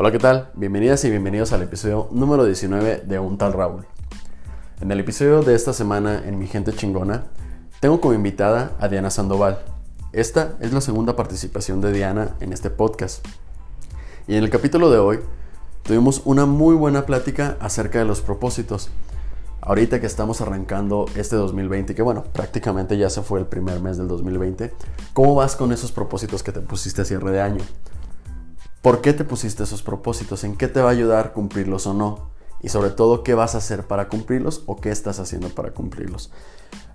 Hola, ¿qué tal? Bienvenidas y bienvenidos al episodio número 19 de Un tal Raúl. En el episodio de esta semana en Mi Gente Chingona, tengo como invitada a Diana Sandoval. Esta es la segunda participación de Diana en este podcast. Y en el capítulo de hoy tuvimos una muy buena plática acerca de los propósitos. Ahorita que estamos arrancando este 2020, que bueno, prácticamente ya se fue el primer mes del 2020, ¿cómo vas con esos propósitos que te pusiste a cierre de año? ¿Por qué te pusiste esos propósitos? ¿En qué te va a ayudar cumplirlos o no? Y sobre todo, ¿qué vas a hacer para cumplirlos o qué estás haciendo para cumplirlos?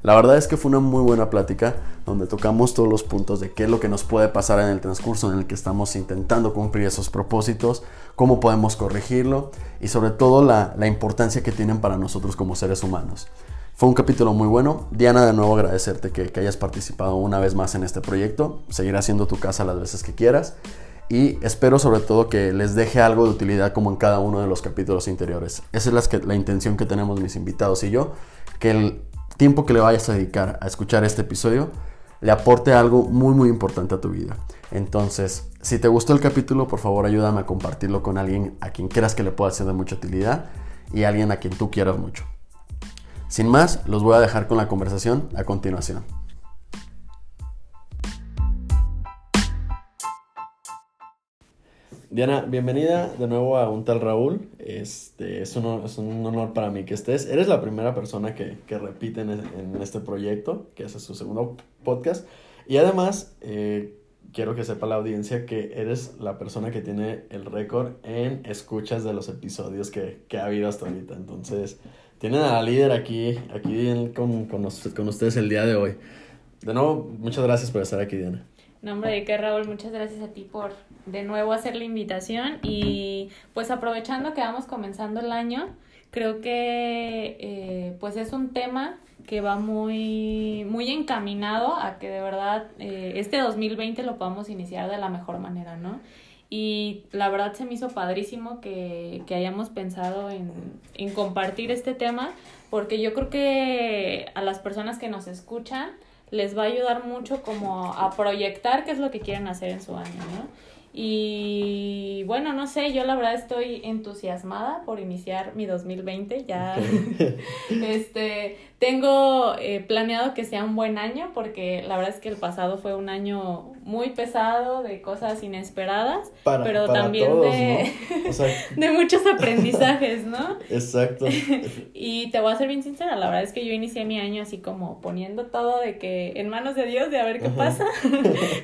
La verdad es que fue una muy buena plática donde tocamos todos los puntos de qué es lo que nos puede pasar en el transcurso en el que estamos intentando cumplir esos propósitos, cómo podemos corregirlo y sobre todo la, importancia que tienen para nosotros como seres humanos. Fue un capítulo muy bueno. Diana, de nuevo agradecerte que, que hayas participado una vez más en este proyecto. Seguirá siendo tu casa las veces que quieras y espero sobre todo que les deje algo de utilidad como en cada uno de los capítulos interiores. Esa es la, la intención que tenemos mis invitados y yo, que el tiempo que le vayas a dedicar a escuchar este episodio le aporte algo muy muy importante a tu vida. Entonces, si te gustó el capítulo, por favor ayúdame a compartirlo con alguien a quien creas que le pueda ser de mucha utilidad y alguien a quien tú quieras mucho. Sin más, los voy a dejar con la conversación a continuación. Diana, bienvenida de nuevo a un tal Raúl. Este, es, un, es un honor para mí que estés. Eres la primera persona que, que repite en, en, este proyecto, que hace su segundo podcast. Y además, eh, quiero que sepa la audiencia que eres la persona que tiene el récord en escuchas de los episodios que, que ha habido hasta ahorita. Entonces, tienen a la líder aquí, aquí con, con, con ustedes el día de hoy. De nuevo, muchas gracias por estar aquí, Diana. No, hombre, de qué Raúl, muchas gracias a ti por de nuevo hacer la invitación y pues aprovechando que vamos comenzando el año, creo que eh, pues es un tema que va muy, muy encaminado a que de verdad eh, este 2020 lo podamos iniciar de la mejor manera, ¿no? Y la verdad se me hizo padrísimo que, que hayamos pensado en, en compartir este tema, porque yo creo que a las personas que nos escuchan, les va a ayudar mucho como a proyectar qué es lo que quieren hacer en su año, ¿no? Y bueno, no sé, yo la verdad estoy entusiasmada por iniciar mi 2020. Ya este, tengo eh, planeado que sea un buen año porque la verdad es que el pasado fue un año muy pesado de cosas inesperadas, pero también de, de muchos aprendizajes, ¿no? Exacto. y te voy a ser bien sincera, la verdad es que yo inicié mi año así como poniendo todo de que en manos de Dios, de a ver qué pasa,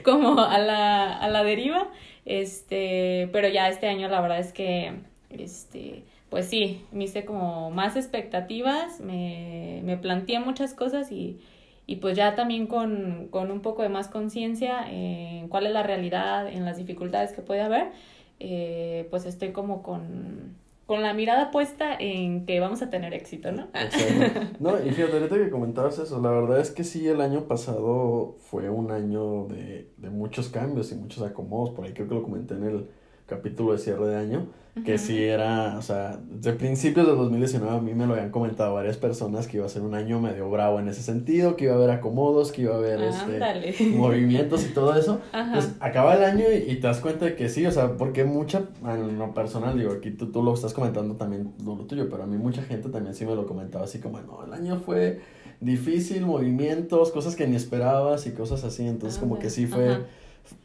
como a la, a la deriva. Este, pero ya este año la verdad es que, este, pues sí, me hice como más expectativas, me, me planteé muchas cosas y, y pues ya también con, con un poco de más conciencia en cuál es la realidad, en las dificultades que puede haber, eh, pues estoy como con, con la mirada puesta en que vamos a tener éxito, ¿no? No, y fíjate, ahorita que comentabas eso, la verdad es que sí, el año pasado fue un año de, de muchos cambios y muchos acomodos, por ahí creo que lo comenté en el capítulo de cierre de año, que sí era, o sea, desde principios del 2019 a mí me lo habían comentado varias personas que iba a ser un año medio bravo en ese sentido, que iba a haber acomodos, que iba a haber este, movimientos y todo eso. Pues acaba el año y, te das cuenta de que sí, o sea, porque mucha, en lo personal, digo, aquí tú, tú lo estás comentando también lo tuyo, pero a mí mucha gente también sí me lo comentaba así como, no, el año fue difícil, movimientos, cosas que ni esperabas y cosas así, entonces como que sí fue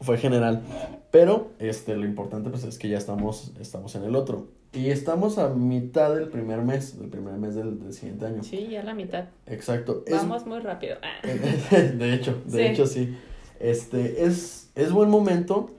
fue general. Pero este, lo importante pues es que ya estamos, estamos en el otro. Y estamos a mitad del primer mes, del primer mes del, del siguiente año. Sí, ya la mitad. Exacto. Vamos muy rápido. de hecho, de hecho sí. Este, es, es buen momento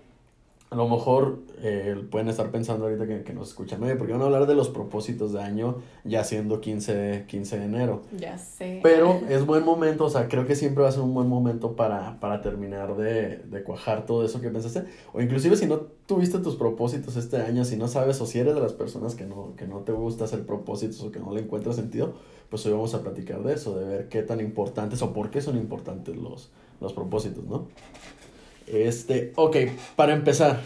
a lo mejor eh, pueden estar pensando ahorita que, que nos escuchan, oye, porque van a hablar de los propósitos de año ya siendo 15, 15 de enero. Ya sé. Pero es buen momento, o sea, creo que siempre va a ser un buen momento para, para terminar de, de cuajar todo eso que pensaste. O inclusive si no tuviste tus propósitos este año, si no sabes o si eres de las personas que no, que no te gusta hacer propósitos o que no le encuentras sentido, pues hoy vamos a platicar de eso, de ver qué tan importantes o por qué son importantes los, los propósitos, ¿no? Este, ok, para empezar,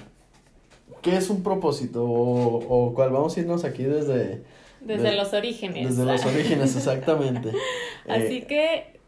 ¿qué es un propósito? O, cuál vamos a irnos aquí desde... Desde los orígenes. Desde los orígenes, exactamente. Así eh, que,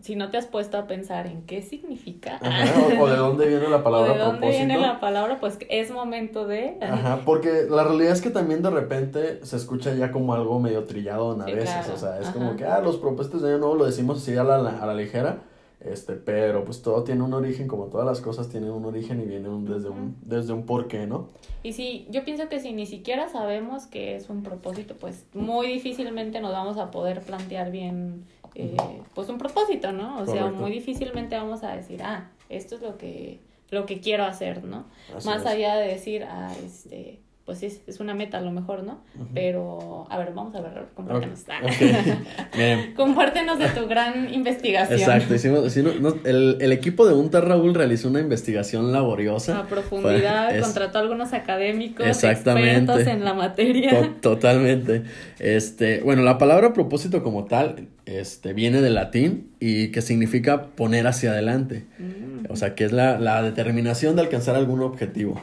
si no te has puesto a pensar en qué significa Ajá, o, o de dónde viene la o palabra de dónde propósito. viene la palabra, pues es momento de... Ajá, porque la realidad es que también de repente se escucha ya como algo medio trillado a Sí, veces, claro. o sea, es Ajá. como que, ah, los propósitos de año nuevo lo decimos así a la, a la ligera, este, pero pues todo tiene un origen, como todas las cosas tienen un origen y viene un- desde un, desde un porqué, ¿no? Y sí, yo pienso que si ni siquiera sabemos que es un propósito, pues muy difícilmente nos vamos a poder plantear bien, eh, pues un propósito, ¿no? O sea, muy difícilmente vamos a decir, ah, esto es lo que, lo que quiero hacer, ¿no? Así Más es. allá de decir, ah, este, pues es, es una meta a lo mejor, ¿no? Pero, a ver, vamos a ver, compártenos. Ah. Ok. Miren, Compártenos de tu gran investigación. Exacto, hicimos, hicimos- no, el, el equipo de UNTAR Raúl realizó una investigación laboriosa. A profundidad, Es- contrató a algunos académicos, Exactamente. expertos en la materia. To- totalmente. Este, bueno, la palabra propósito como tal, este, viene del latín y que significa poner hacia adelante. Mm. O sea, que es la, la determinación de alcanzar algún objetivo.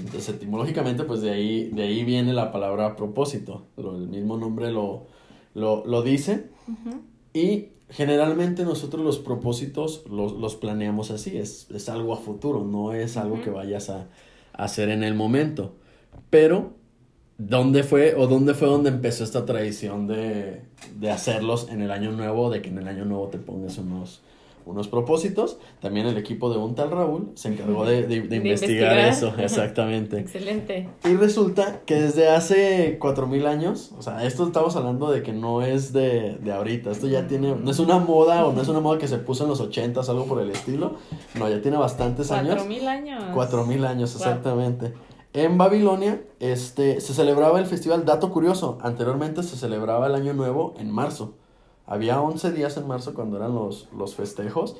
Entonces, etimológicamente, pues de ahí, de ahí viene la palabra propósito. Lo- el mismo nombre lo, lo, lo dice. Y generalmente nosotros los propósitos los, los planeamos así, es, es algo a futuro, no es algo que vayas a, a hacer en el momento. Pero, ¿dónde fue o dónde fue donde empezó esta tradición de, de hacerlos en el año nuevo, de que en el año nuevo te pongas unos, unos propósitos? También el equipo de un tal Raúl se encargó de, de- de De investigar, investigar. eso, exactamente. Excelente. Y resulta que desde hace 4000 años, o sea, esto estamos hablando de que no es de, de ahorita, esto ya tiene, no es una moda o no es una moda que se puso en los 80 algo por el estilo, no, ya tiene bastantes Cuatro años. mil años. 4000 años, Wow. exactamente. En Babilonia, este, se celebraba el festival, dato curioso, anteriormente se celebraba el Año Nuevo en marzo. Había 11 días en marzo cuando eran los, los festejos.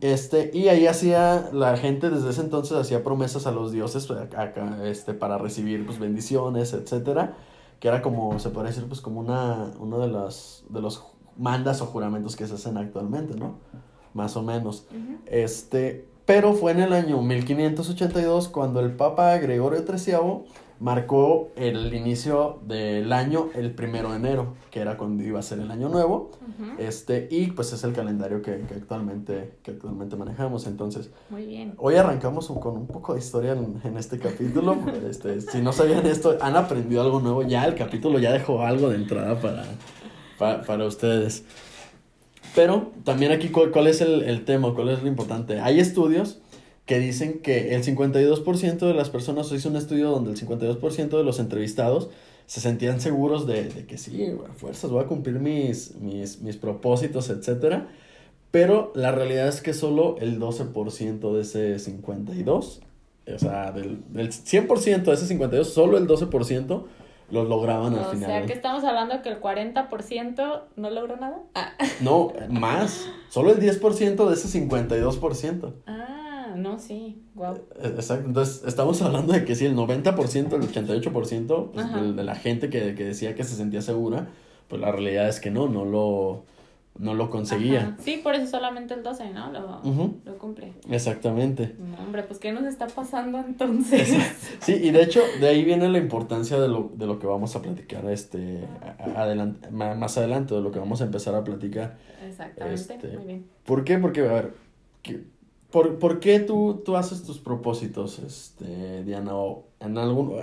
Este, y ahí hacía, la gente desde ese entonces hacía promesas a los dioses acá- acá, este, para recibir pues, bendiciones, etcétera. Que era como, se puede decir, pues como una, uno de los, de los mandas o juramentos que se hacen actualmente, ¿no? Más o menos. Este, pero fue en el año 1582 cuando el Papa Gregorio XIII marcó el inicio del año el primero de enero, que era cuando iba a ser el año nuevo. Este, y pues es el calendario que, que actualmente, que actualmente manejamos. Entonces, Muy bien. hoy arrancamos con un poco de historia en, en este capítulo. Este, si no sabían esto, han aprendido algo nuevo. Ya el capítulo ya dejó algo de entrada para, para, para ustedes. Pero también aquí, ¿cuál, cuál es el, el tema? ¿Cuál es lo importante? Hay estudios que dicen que el 52% de las personas, hizo un estudio donde el 52% de los entrevistados se sentían seguros de, de que sí, a fuerzas, voy a cumplir mis, mis, mis propósitos, etcétera. Pero la realidad es que solo el 12% de ese 52, o sea, del, del 100% de ese 52, solo el 12% los lograban al O final. sea que estamos hablando que el 40% no logró nada. Ah, No, más. Solo el 10% de ese 52%. ah no, sí. Wow. Eh, Exacto. Entonces, estamos hablando de que sí, el 90%, el 88% pues, de, de la gente que, que decía que se sentía segura, pues la realidad es que no, no lo, no lo conseguía. Sí, por eso solamente el 12, ¿no? Lo, lo cumple. Exactamente. No, hombre, pues ¿qué nos está pasando entonces? Sí, y de hecho, de ahí viene la importancia de lo, de lo que vamos a platicar este, adelante, más adelante, de lo que vamos a empezar a platicar. Exactamente. Este, Muy bien. ¿Por qué? Porque, a ver, ¿qué- por, por qué tú, tú haces tus propósitos, este, Diana? O en algún,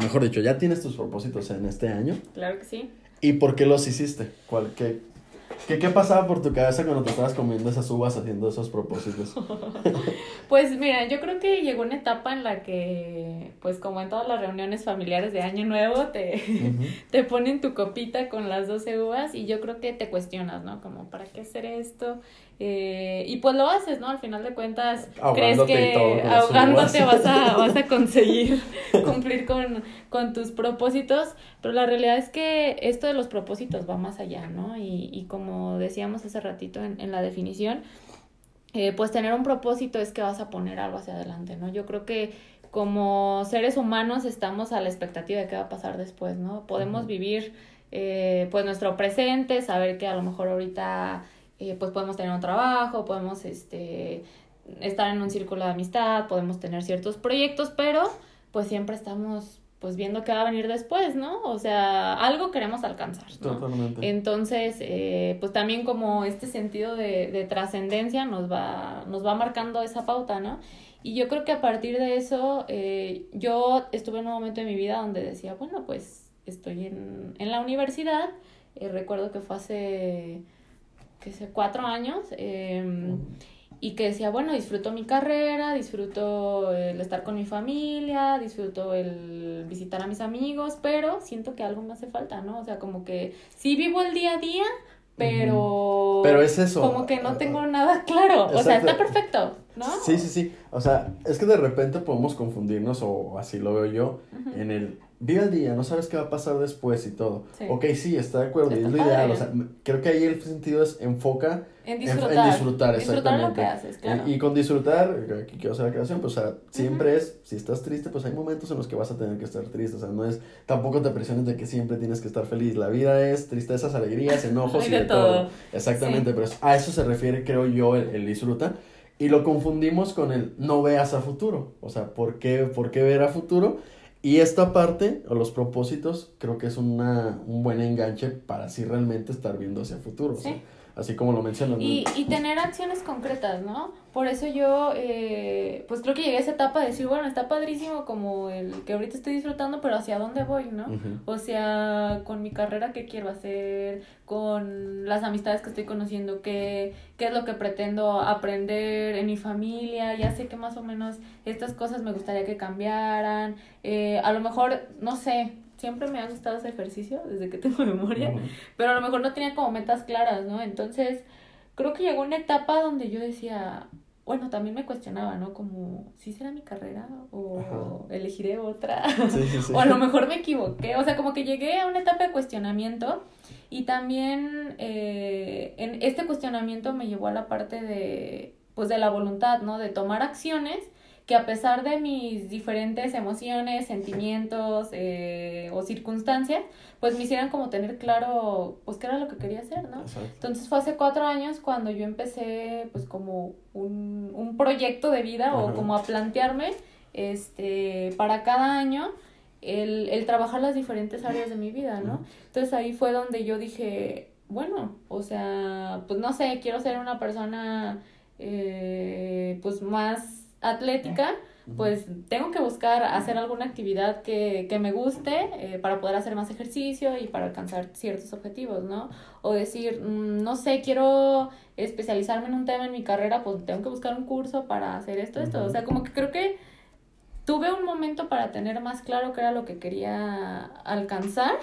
mejor dicho, ¿ya tienes tus propósitos en este año? Claro que sí. ¿Y por qué los hiciste? ¿Cuál, qué, qué, qué pasaba por tu cabeza cuando te estabas comiendo esas uvas haciendo esos propósitos? Pues mira, yo creo que llegó una etapa en la que, pues como en todas las reuniones familiares de Año Nuevo, te, te ponen tu copita con las 12 uvas y yo creo que te cuestionas, ¿no? Como, ¿para qué hacer esto? Eh, y pues lo haces, ¿no? Al final de cuentas, crees todo que las ahogándote vas a, vas a conseguir cumplir con, con tus propósitos, pero la realidad es que esto de los propósitos va más allá, ¿no? Y, y como decíamos hace ratito en, en la definición, eh, pues tener un propósito es que vas a poner algo hacia adelante, ¿no? Yo creo que como seres humanos estamos a la expectativa de qué va a pasar después, ¿no? Podemos vivir eh, pues nuestro presente, saber que a lo mejor ahorita eh, pues podemos tener un trabajo, podemos este estar en un círculo de amistad, podemos tener ciertos proyectos, pero pues siempre estamos pues viendo qué va a venir después, ¿no? O sea, algo queremos alcanzar, ¿no? Totalmente. Entonces, eh, pues también como este sentido de, de trascendencia nos va, nos va marcando esa pauta, ¿no? Y yo creo que a partir de eso, eh, yo estuve en un momento de mi vida donde decía, bueno, pues estoy en, en la universidad, eh, recuerdo que fue hace, qué sé, cuatro años, eh, y que decía, bueno, disfruto mi carrera, disfruto el estar con mi familia, disfruto el visitar a mis amigos, pero siento que algo me hace falta, ¿no? O sea, como que sí vivo el día a día, pero... Pero es eso. Como que no tengo nada claro, o sea, está perfecto, ¿no? Sí, sí, sí. O sea, es que de repente podemos confundirnos, o así lo veo yo, en el vive el día, no sabes qué va a pasar después y todo. Sí. Ok, sí, está de acuerdo, Está es lo ideal. O sea, m- creo que ahí el sentido es enfoca En disfrutar. en, disfrutar, Disfrutar lo exactamente. que haces, claro. Y, y con disfrutar, aquí quiero hacer la creación, pues, o sea, siempre es, si estás triste, pues hay momentos en los que vas a tener que estar triste. O sea, no es, tampoco te presiones de que siempre tienes que estar feliz. La vida es tristezas, alegrías, enojos y de todo. todo. Exactamente, Sí. pero a eso se refiere, creo yo, el, el disfruta. Y lo confundimos con el no veas a futuro. O sea, ¿por qué, por qué ver a futuro? Y esta parte, o los propósitos, creo que es una, un buen enganche para así realmente estar viendo hacia futuro. Sí. Así como lo mencionas. Y, y tener acciones concretas, ¿no? Por eso yo, eh, pues creo que llegué a esa etapa de decir, bueno, está padrísimo como el que ahorita estoy disfrutando, pero ¿hacia dónde voy, no? O sea, con mi carrera, ¿qué quiero hacer? Con las amistades que estoy conociendo, ¿qué, qué es lo que pretendo aprender en mi familia? Ya sé que más o menos estas cosas me gustaría que cambiaran. Eh, a lo mejor, no sé, siempre me ha gustado ese ejercicio desde que tengo memoria pero a lo mejor no tenía como metas claras, ¿no? Entonces, creo que llegó una etapa donde yo decía, bueno, también me cuestionaba, ¿no? Como, ¿sí será mi carrera? ¿O Ajá. elegiré otra? Sí, sí. o a lo mejor me equivoqué. O sea, como que llegué a una etapa de cuestionamiento y también eh, en este cuestionamiento me llevó a la parte de, pues, de la voluntad, ¿no? De tomar acciones que a pesar de mis diferentes emociones, sentimientos eh, o circunstancias, pues me hicieran como tener claro, pues, qué era lo que quería hacer, ¿no? Exacto. Entonces fue hace cuatro años cuando yo empecé pues como un, un proyecto de vida o como a plantearme este para cada año el, el trabajar las diferentes áreas de mi vida, ¿no? Entonces ahí fue donde yo dije, bueno, o sea, pues no sé, quiero ser una persona eh, pues más atlética, pues tengo que buscar hacer alguna actividad que, que me guste eh, para poder hacer más ejercicio y para alcanzar ciertos objetivos, ¿no? O decir, mm, no sé, quiero especializarme en un tema en mi carrera, pues tengo que buscar un curso para hacer esto, esto. O sea, como que creo que tuve un momento para tener más claro qué era lo que quería alcanzar.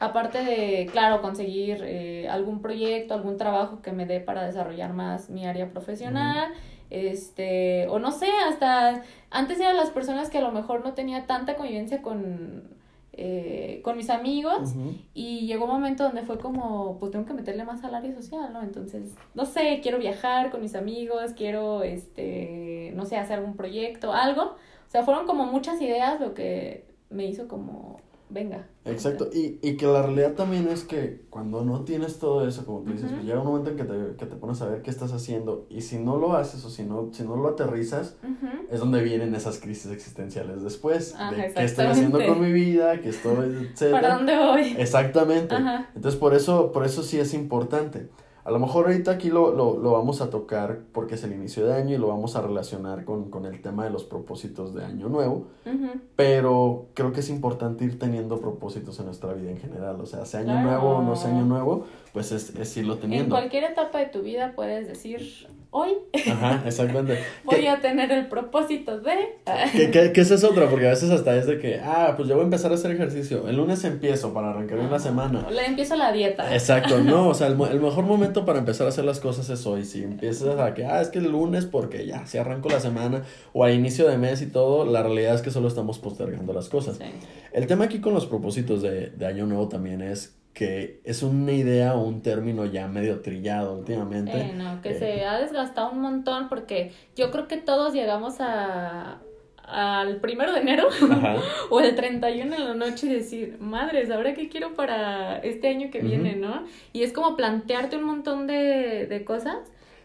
Aparte de, claro, conseguir eh, algún proyecto, algún trabajo que me dé para desarrollar más mi área profesional, este, o no sé, hasta antes eran las personas que a lo mejor no tenía tanta convivencia con, eh, con mis amigos y llegó un momento donde fue como, pues tengo que meterle más al área social, ¿no? Entonces, no sé, quiero viajar con mis amigos, quiero, este, no sé, hacer algún proyecto, algo. O sea, fueron como muchas ideas lo que me hizo como, venga. Exacto, y, y que la realidad también es que cuando no tienes todo eso, como tú dices, pues llega un momento en que te, que te pones a ver qué estás haciendo y si no lo haces o si no, si no lo aterrizas, es donde vienen esas crisis existenciales después, Ajá, de qué estoy haciendo con mi vida, qué estoy. ¿Para dónde voy? Exactamente. Ajá. Entonces, por eso, por eso sí es importante. A lo mejor ahorita aquí lo, lo, lo vamos a tocar porque es el inicio de año y lo vamos a relacionar con, con el tema de los propósitos de año nuevo, pero creo que es importante ir teniendo propósitos en nuestra vida en general. O sea, sea año Claro. nuevo o no sea año nuevo, pues es, es irlo En teniendo. cualquier etapa de tu vida puedes decir, hoy Ajá, exactamente. voy ¿Qué, a tener el propósito de... qué, qué- qué esa es otra? Porque a veces hasta es de que, ah, pues yo voy a empezar a hacer ejercicio. El lunes empiezo para arrancar una semana. Le empiezo la dieta. Exacto, no, o sea, el mejor momento para empezar a hacer las cosas es hoy. Si empiezas a que, ah, es que el lunes porque ya, si arranco la semana o a inicio de mes y todo, la realidad es que solo estamos postergando las cosas. Sí. El tema aquí con los propósitos de, de Año Nuevo también es que es una idea o un término ya medio trillado últimamente. Eh, no, que Eh, se ha desgastado un montón porque yo creo que todos llegamos a al primero de enero Ajá. o el 31 en la noche y decir, madres, ¿ahora qué quiero para este año que viene, no? Y es como plantearte un montón de, de cosas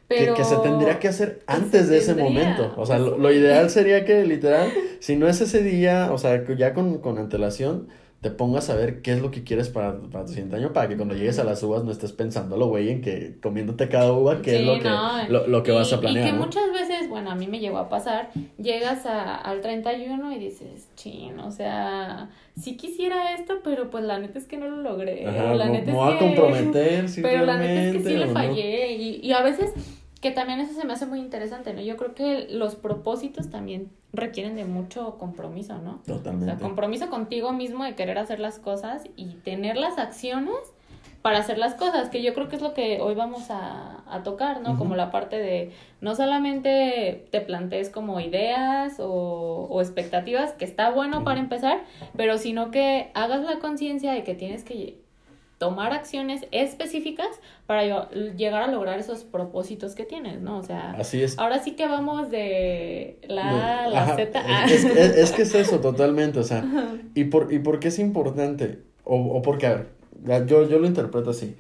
Pero que, se tendría que hacer antes de ese momento. O sea, lo, ideal sería que literal, si no es ese día, o sea, ya con, con antelación, te pongas a ver qué es lo que quieres para, para tu siguiente año, para que cuando llegues a las uvas no estés pensándolo, güey, en que comiéndote cada uva, qué es lo que, lo, que vas a planear. Y que muchas veces, bueno, a mí me llegó a pasar, llegas a, al 31 y dices, chin, o sea, sí quisiera esto, pero pues la neta es que no lo logré. la neta no, es a comprometer, Pero la neta es que sí le fallé. Y, y a veces que también eso se me hace muy interesante, ¿no? Yo creo que los propósitos también requieren de mucho compromiso, ¿no? Totalmente. O sea, compromiso contigo mismo de querer hacer las cosas y tener las acciones para hacer las cosas, que yo creo que es lo que hoy vamos a, a tocar, ¿no? Como la parte de no solamente te plantees como ideas o, o expectativas, que está bueno para empezar, pero sino que hagas la conciencia de que tienes que tomar acciones específicas para llegar a lograr esos propósitos que tienes, ¿no? O sea, Así es. ahora sí que vamos de la A la Z. Es, es, que es eso, totalmente, o sea, ¿y por, ¿y por qué es importante? O, o porque, a ver, yo, yo lo interpreto así.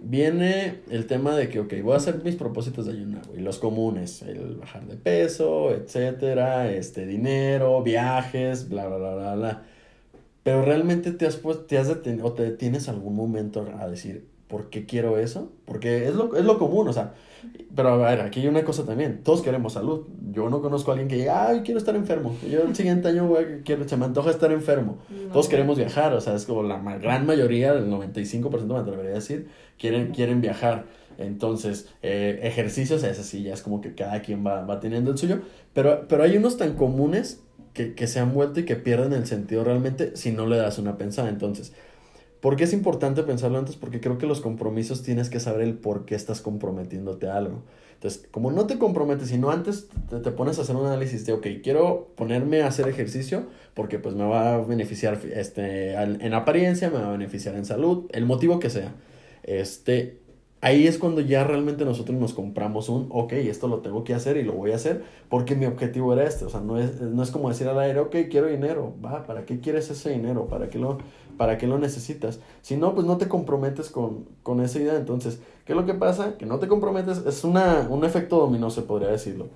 Viene el tema de que, ok, voy a hacer mis propósitos de ayunar, y los comunes, el bajar de peso, etcétera, este, dinero, viajes, bla, bla, bla, bla, bla. Pero realmente te has, pues, te has detenido o te detienes algún momento a decir, ¿por qué quiero eso? Porque es lo, es lo común, o sea, pero a ver, aquí hay una cosa también, todos queremos salud. Yo no conozco a alguien que diga, ay, quiero estar enfermo. Yo el siguiente año voy quiero, se me antoja estar enfermo. Todos queremos viajar, o sea, es como la gran mayoría, el 95% me atrevería a decir, quieren, quieren viajar. Entonces, eh, ejercicios, ese sí, ya es como que cada quien va, va teniendo el suyo, pero, pero hay unos tan comunes que, que se han vuelto y que pierden el sentido realmente si no le das una pensada. Entonces, ¿por qué es importante pensarlo antes? Porque creo que los compromisos tienes que saber el por qué estás comprometiéndote a algo. Entonces, como no te comprometes, sino antes te, te, pones a hacer un análisis de, ok, quiero ponerme a hacer ejercicio porque pues me va a beneficiar este, en apariencia, me va a beneficiar en salud, el motivo que sea. Este, Ahí es cuando ya realmente nosotros nos compramos un, ok, esto lo tengo que hacer y lo voy a hacer porque mi objetivo era este. O sea, no es, no es como decir al aire, ok, quiero dinero. Va, ¿para qué quieres ese dinero? ¿Para qué lo, para qué lo necesitas? Si no, pues no te comprometes con, con esa idea. Entonces, ¿qué es lo que pasa? Que no te comprometes, es una, un efecto dominó, se podría decirlo.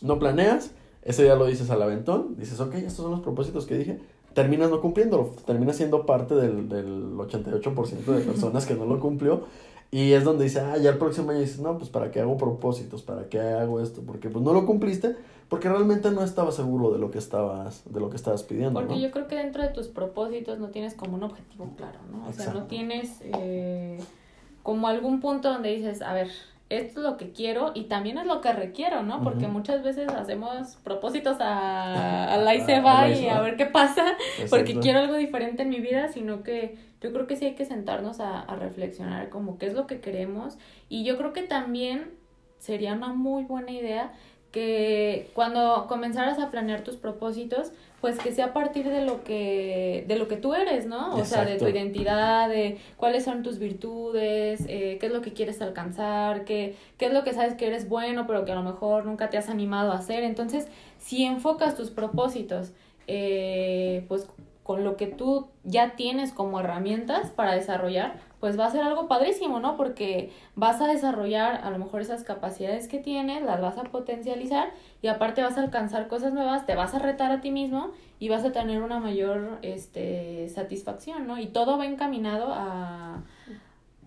No planeas, ese día lo dices al aventón, dices, ok, estos son los propósitos que dije, terminas no cumpliéndolo, terminas siendo parte del, del 88% de personas que no lo cumplió y es donde dice, ah, ya el próximo año dices, no, pues para qué hago propósitos, para qué hago esto, porque pues no lo cumpliste, porque realmente no estabas seguro de lo que estabas, de lo que estabas pidiendo. Porque yo creo que dentro de tus propósitos no tienes como un objetivo claro, ¿no? O sea, no tienes eh, como algún punto donde dices, a ver, esto es lo que quiero y también es lo que requiero, ¿no? Porque muchas veces hacemos propósitos a, a la y se va y a ver qué pasa, porque quiero algo diferente en mi vida, sino que yo creo que sí hay que sentarnos a, a reflexionar como qué es lo que queremos. Y yo creo que también sería una muy buena idea que cuando comenzaras a planear tus propósitos, pues que sea a partir de lo que, de lo que tú eres, ¿no? O sea, de tu identidad, de cuáles son tus virtudes, eh, qué es lo que quieres alcanzar, qué, qué es lo que sabes que eres bueno, pero que a lo mejor nunca te has animado a hacer. Entonces, si enfocas tus propósitos, eh, pues con lo que tú ya tienes como herramientas para desarrollar, pues va a ser algo padrísimo, ¿no? Porque vas a desarrollar a lo mejor esas capacidades que tienes, las vas a potencializar y aparte vas a alcanzar cosas nuevas, te vas a retar a ti mismo y vas a tener una mayor este, satisfacción, ¿no? Y todo va encaminado a,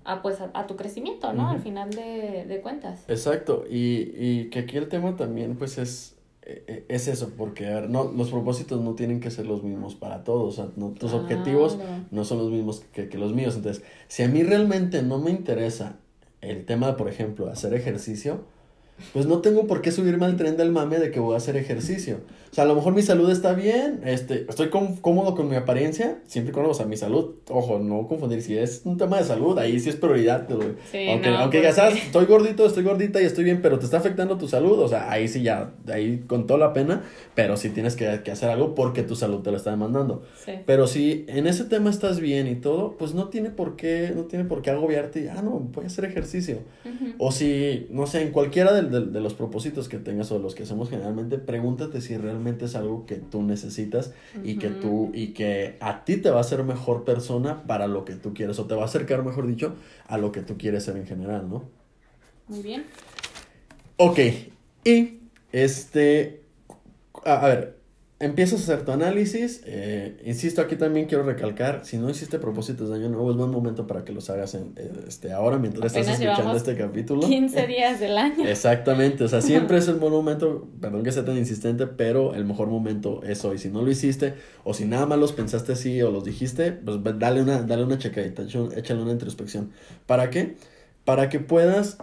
a pues a, tu crecimiento, ¿no? Al final de, de cuentas. Exacto, y, y que aquí el tema también pues es es eso, porque no, los propósitos no tienen que ser los mismos para todos, o sea, no, tus objetivos no son los mismos que, que los míos. Entonces, si a mí realmente no me interesa el tema, por ejemplo, hacer ejercicio, pues no tengo por qué subirme al tren del mame de que voy a hacer ejercicio. O sea, a lo mejor mi salud está bien, este, estoy cómodo con mi apariencia, siempre con, o sea, mi salud, ojo, no confundir, si es un tema de salud, ahí sí es prioridad, sí, aunque, aunque ya sabes, estoy gordito, estoy gordita y estoy bien, pero te está afectando tu salud, o sea, ahí sí ya, ahí con toda la pena, pero sí tienes que, que hacer algo porque tu salud te lo está demandando. Sí. Pero si en ese tema estás bien y todo, pues no tiene por qué, no tiene por qué agobiarte y, ah, no, voy a hacer ejercicio. O si, no sé, en cualquiera de, de, de los propósitos que tengas o los que hacemos generalmente, pregúntate si realmente es algo que tú necesitas y que tú y que a ti te va a hacer mejor persona para lo que tú quieres o te va a acercar, mejor dicho, a lo que tú quieres ser en general, ¿no? Muy bien. Ok, y este, a, ver, empiezas a hacer tu análisis. Eh, insisto, aquí también quiero recalcar, si no hiciste propósitos de año nuevo, es buen momento para que los hagas en, eh, este, ahora mientras estás escuchando este capítulo. 15 días del año. Exactamente, o sea, siempre es el buen momento, perdón que sea tan insistente, pero el mejor momento es hoy. Si no lo hiciste, o si nada más los pensaste así o los dijiste, pues dale una, dale una checadita, échale una introspección. ¿Para qué? Para que puedas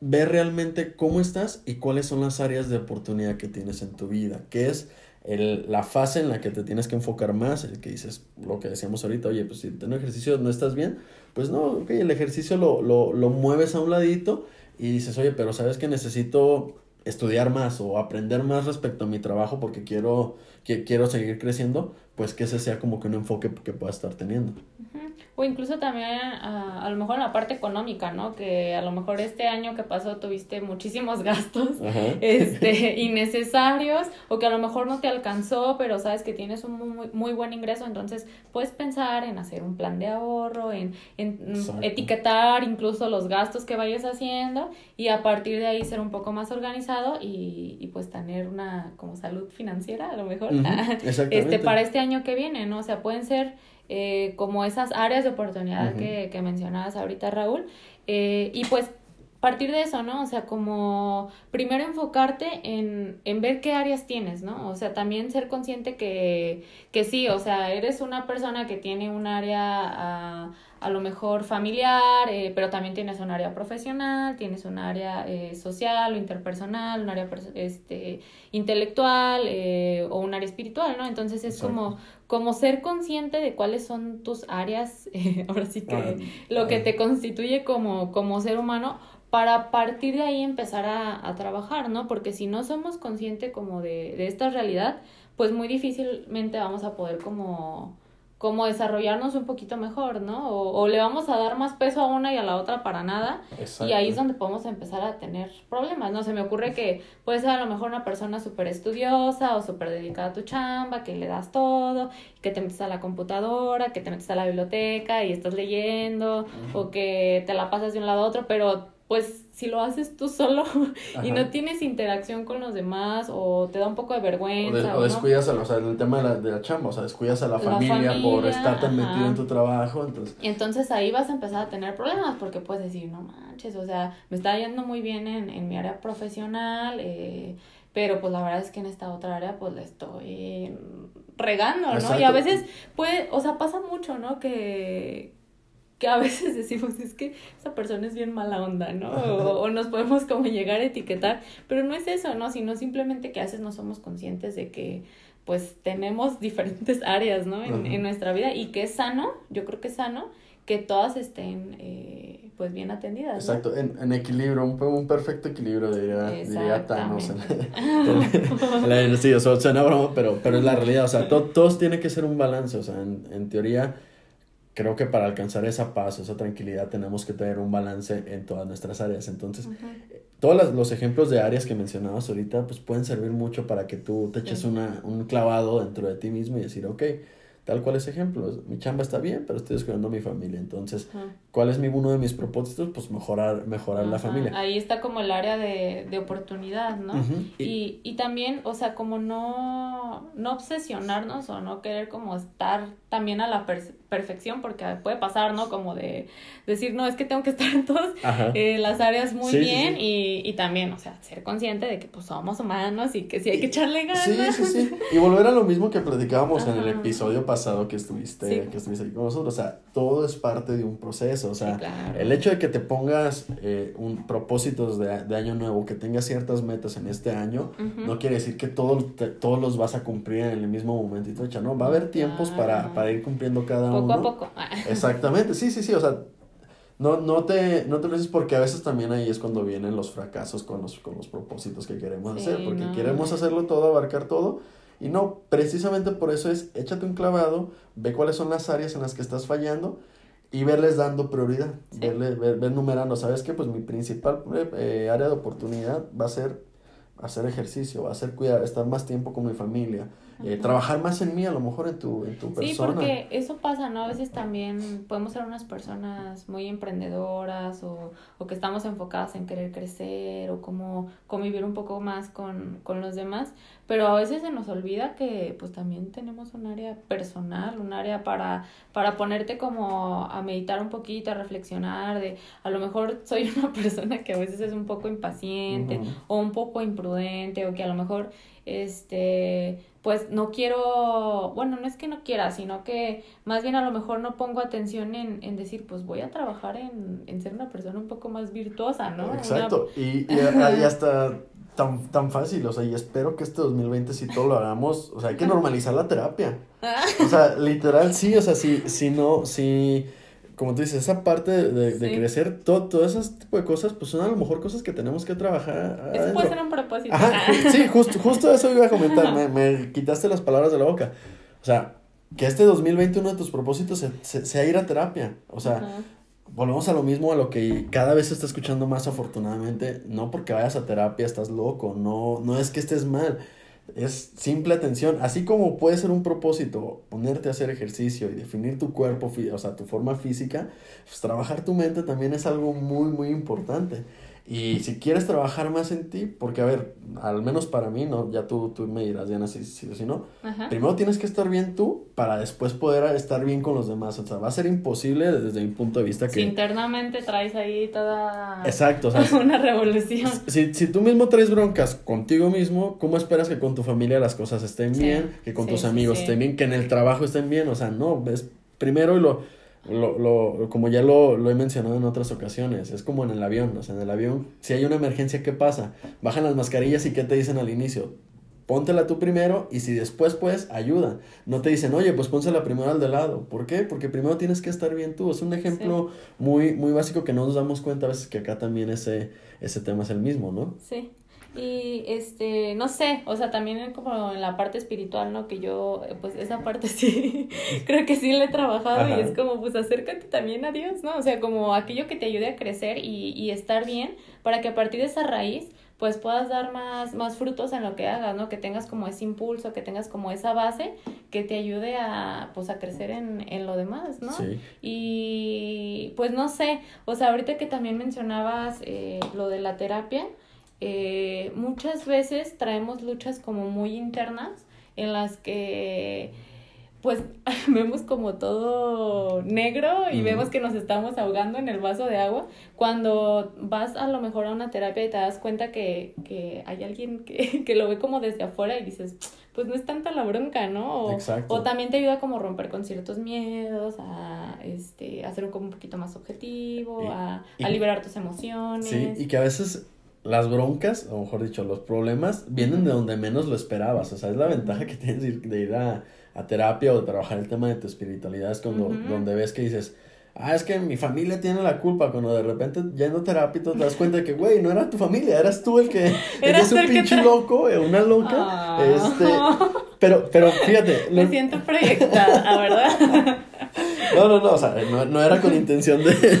ver realmente cómo estás y cuáles son las áreas de oportunidad que tienes en tu vida, que es el, la fase en la que te tienes que enfocar más, el que dices lo que decíamos ahorita, oye, pues si en ejercicio no estás bien, pues no, ok, el ejercicio lo, lo, lo mueves a un ladito y dices, oye, pero sabes que necesito estudiar más o aprender más respecto a mi trabajo porque quiero, que, quiero seguir creciendo, pues que ese sea como que un enfoque que pueda estar teniendo. O incluso también a, a, lo mejor en la parte económica, ¿no? Que a lo mejor este año que pasó tuviste muchísimos gastos este, innecesarios o que a lo mejor no te alcanzó, pero sabes que tienes un muy, muy buen ingreso, entonces puedes pensar en hacer un plan de ahorro, en, en etiquetar incluso los gastos que vayas haciendo y a partir de ahí ser un poco más organizado y, y pues tener una como salud financiera a lo mejor este, para este año que viene, ¿no? O sea, pueden ser eh, como esas áreas de oportunidad que, que, mencionabas ahorita, Raúl. Eh, y pues partir de eso, ¿no? O sea, como primero enfocarte en, en, ver qué áreas tienes, ¿no? O sea, también ser consciente que, que sí, o sea, eres una persona que tiene un área a, a lo mejor familiar, eh, pero también tienes un área profesional, tienes un área eh, social o interpersonal, un área este, intelectual eh, o un área espiritual, ¿no? Entonces es como, como ser consciente de cuáles son tus áreas, ahora sí que ah, lo que ah. te constituye como, como ser humano, para partir de ahí empezar a, a trabajar, ¿no? Porque si no somos conscientes como de, de esta realidad, pues muy difícilmente vamos a poder como como desarrollarnos un poquito mejor, ¿no? O, le vamos a dar más peso a una y a la otra para nada. Y ahí es donde podemos empezar a tener problemas, ¿no? Se me ocurre que puede ser a lo mejor una persona súper estudiosa o súper dedicada a tu chamba, que le das todo, que te metes a la computadora, que te metes a la biblioteca y estás leyendo, o que te la pasas de un lado a otro, pero pues si lo haces tú solo y no tienes interacción con los demás o te da un poco de vergüenza. O, descuidas, a, o sea, el tema de la, de la chamba, o sea, descuidas a la, familia, por estar tan metido en tu trabajo. Entonces... Y entonces ahí vas a empezar a tener problemas porque puedes decir, no manches, o sea, me está yendo muy bien en, en mi área profesional, eh, pero pues la verdad es que en esta otra área pues le estoy regando, ¿no? Y a veces puede, o sea, pasa mucho, ¿no? Que, que a veces decimos, es que esa persona es bien mala onda, ¿no? O, nos podemos como llegar a etiquetar, pero no es eso, ¿no? Sino simplemente que a veces no somos conscientes de que pues tenemos diferentes áreas, ¿no? En, en nuestra vida y que es sano, yo creo que es sano que todas estén eh, pues bien atendidas. Exacto, en, en, equilibrio, un, un perfecto equilibrio diría, diría Thanos. sí, o sea, suena broma, pero, pero es la realidad, o sea, todos tiene que ser un balance, o sea, en, en teoría creo que para alcanzar esa paz, esa tranquilidad, tenemos que tener un balance en todas nuestras áreas. Entonces, todos los ejemplos de áreas que mencionabas ahorita, pues pueden servir mucho para que tú te eches una, un clavado dentro de ti mismo y decir, ok, tal cual es ejemplo. Mi chamba está bien, pero estoy descuidando a mi familia. Entonces, ¿cuál es mi, uno de mis propósitos? Pues mejorar, mejorar la familia. Ahí está como el área de, de oportunidad, ¿no? y, y, también, o sea, como no, no obsesionarnos o no querer como estar también a la perfección, porque puede pasar, ¿no? Como de decir, no, es que tengo que estar en todas eh, las áreas muy bien Y, y también, o sea, ser consciente de que pues somos humanos y que sí hay que echarle ganas. Sí, sí, sí. Y volver a lo mismo que platicábamos en el episodio pasado que estuviste, que estuviste aquí con nosotros. O sea, todo es parte de un proceso. O sea, el hecho de que te pongas eh, un propósitos de, de, año nuevo, que tengas ciertas metas en este año, no quiere decir que todos, todos los vas a cumplir en el mismo momentito, ¿no? Va a haber tiempos para, para ir cumpliendo cada uno. Poco a poco. Exactamente, sí, sí, sí. O sea, no, no te, no te porque a veces también ahí es cuando vienen los fracasos con los, con los propósitos que queremos hacer, porque queremos hacerlo todo, abarcar todo, y no, precisamente por eso es, échate un clavado, ve cuáles son las áreas en las que estás fallando y verles dando prioridad, verle, ver, numerando. ¿Sabes qué? Pues mi principal eh, área de oportunidad va a ser hacer ejercicio, va a ser cuidar, estar más tiempo con mi familia, eh, trabajar más en mí, a lo mejor en tu, en tu persona. Sí, porque eso pasa, ¿no? A veces también podemos ser unas personas muy emprendedoras o, o que estamos enfocadas en querer crecer o como convivir un poco más con, con los demás, pero a veces se nos olvida que pues también tenemos un área personal, un área para, para ponerte como a meditar un poquito, a reflexionar de a lo mejor soy una persona que a veces es un poco impaciente o un poco imprudente o que a lo mejor este pues no quiero, bueno, no es que no quiera, sino que más bien a lo mejor no pongo atención en, en decir, pues voy a trabajar en, en ser una persona un poco más virtuosa, ¿no? Exacto, y, y, y, hasta tan, tan fácil, o sea, y espero que este 2020 si todo lo hagamos, o sea, hay que normalizar la terapia. O sea, literal, sí, o sea, si, si no, si como tú dices, esa parte de, de crecer, todo, todo ese tipo de cosas, pues son a lo mejor cosas que tenemos que trabajar. Eso puede ser un propósito. sí, justo, justo eso iba a comentar, me, me, quitaste las palabras de la boca. O sea, que este 2021 de tus propósitos sea ir a terapia. O sea, volvemos a lo mismo, a lo que cada vez se está escuchando más afortunadamente. No porque vayas a terapia estás loco, no, no es que estés mal es simple atención, así como puede ser un propósito ponerte a hacer ejercicio y definir tu cuerpo, o sea, tu forma física, pues trabajar tu mente también es algo muy, muy importante. Y si quieres trabajar más en ti, porque a ver, al menos para mí, ¿no? Ya tú, tú me dirás, Diana, si, si, si no. Primero tienes que estar bien tú para después poder estar bien con los demás. O sea, va a ser imposible desde mi punto de vista que... Si internamente traes ahí toda... Exacto, o sea, una revolución. Si, si tú mismo traes broncas contigo mismo, ¿cómo esperas que con tu familia las cosas estén bien? Que con tus amigos estén bien, que en el trabajo estén bien. O sea, no, es primero y lo lo, lo, como ya lo, lo, he mencionado en otras ocasiones, es como en el avión, o sea, en el avión, si hay una emergencia, ¿qué pasa? Bajan las mascarillas y ¿qué te dicen al inicio? Póntela tú primero y si después pues ayuda. No te dicen, oye, pues pónsela primero al de lado. ¿Por qué? Porque primero tienes que estar bien tú. Es un ejemplo muy, muy básico que no nos damos cuenta a veces que acá también ese, ese tema es el mismo, ¿no? Sí. Y este, no sé, o sea, también como en la parte espiritual, ¿no? Que yo, pues esa parte sí, creo que sí le he trabajado y es como, pues acércate también a Dios, ¿no? O sea, como aquello que te ayude a crecer y, y estar bien para que a partir de esa raíz, pues puedas dar más, más frutos en lo que hagas, ¿no? Que tengas como ese impulso, que tengas como esa base que te ayude a, pues, a crecer en, en lo demás, ¿no? Sí. Y pues no sé, o sea, ahorita que también mencionabas eh, lo de la terapia, eh, muchas veces traemos luchas como muy internas en las que pues vemos como todo negro y vemos que nos estamos ahogando en el vaso de agua. Cuando vas a lo mejor a una terapia y te das cuenta que, que hay alguien que, que, lo ve como desde afuera y dices, pues no es tanta la bronca, ¿no? O, o también te ayuda como a romper con ciertos miedos, a este, a ser como un poquito más objetivo, a, a liberar tus emociones. Sí, y que a veces las broncas, o mejor dicho, los problemas, vienen de donde menos lo esperabas. O sea, es la ventaja que tienes de ir, a, a, terapia o de trabajar el tema de tu espiritualidad. Es cuando donde ves que dices, ah, es que mi familia tiene la culpa. Cuando de repente yendo a terapia te das cuenta de que, güey, no era tu familia, eras tú el que eres un pinche loco, eh, una loca. Ah. Este, pero, pero fíjate. Me siento proyectada, ¿verdad? No, no, no, o sea, no, no era con intención de,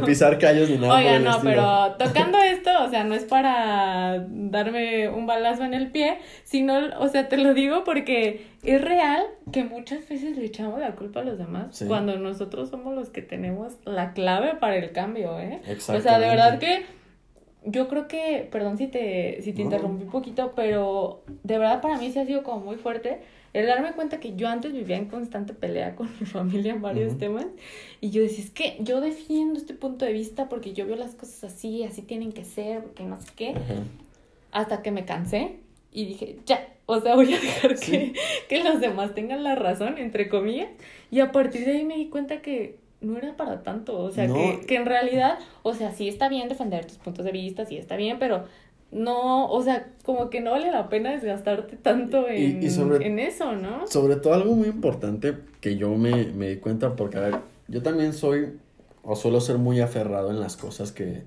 de, pisar callos ni nada. Oiga, no, pero tocando esto, o sea, no es para darme un balazo en el pie, sino, o sea, te lo digo porque es real que muchas veces le echamos la culpa a los demás cuando nosotros somos los que tenemos la clave para el cambio, ¿eh? O sea, de verdad que yo creo que, perdón si te, si te interrumpí un poquito, pero de verdad para mí sí ha sido como muy fuerte el darme cuenta que yo antes vivía en constante pelea con mi familia en varios temas y yo decía, es que yo defiendo este punto de vista porque yo veo las cosas así, así tienen que ser, porque no sé qué, hasta que me cansé y dije, ya, o sea, voy a dejar que, que los demás tengan la razón, entre comillas, y a partir de ahí me di cuenta que no era para tanto, o sea, que, que en realidad, o sea, sí está bien defender tus puntos de vista, sí está bien, pero no, o sea, como que no vale la pena desgastarte tanto en, en eso, ¿no? Sobre todo algo muy importante que yo me, me di cuenta, porque, a ver, yo también soy, o suelo ser muy aferrado en las cosas que,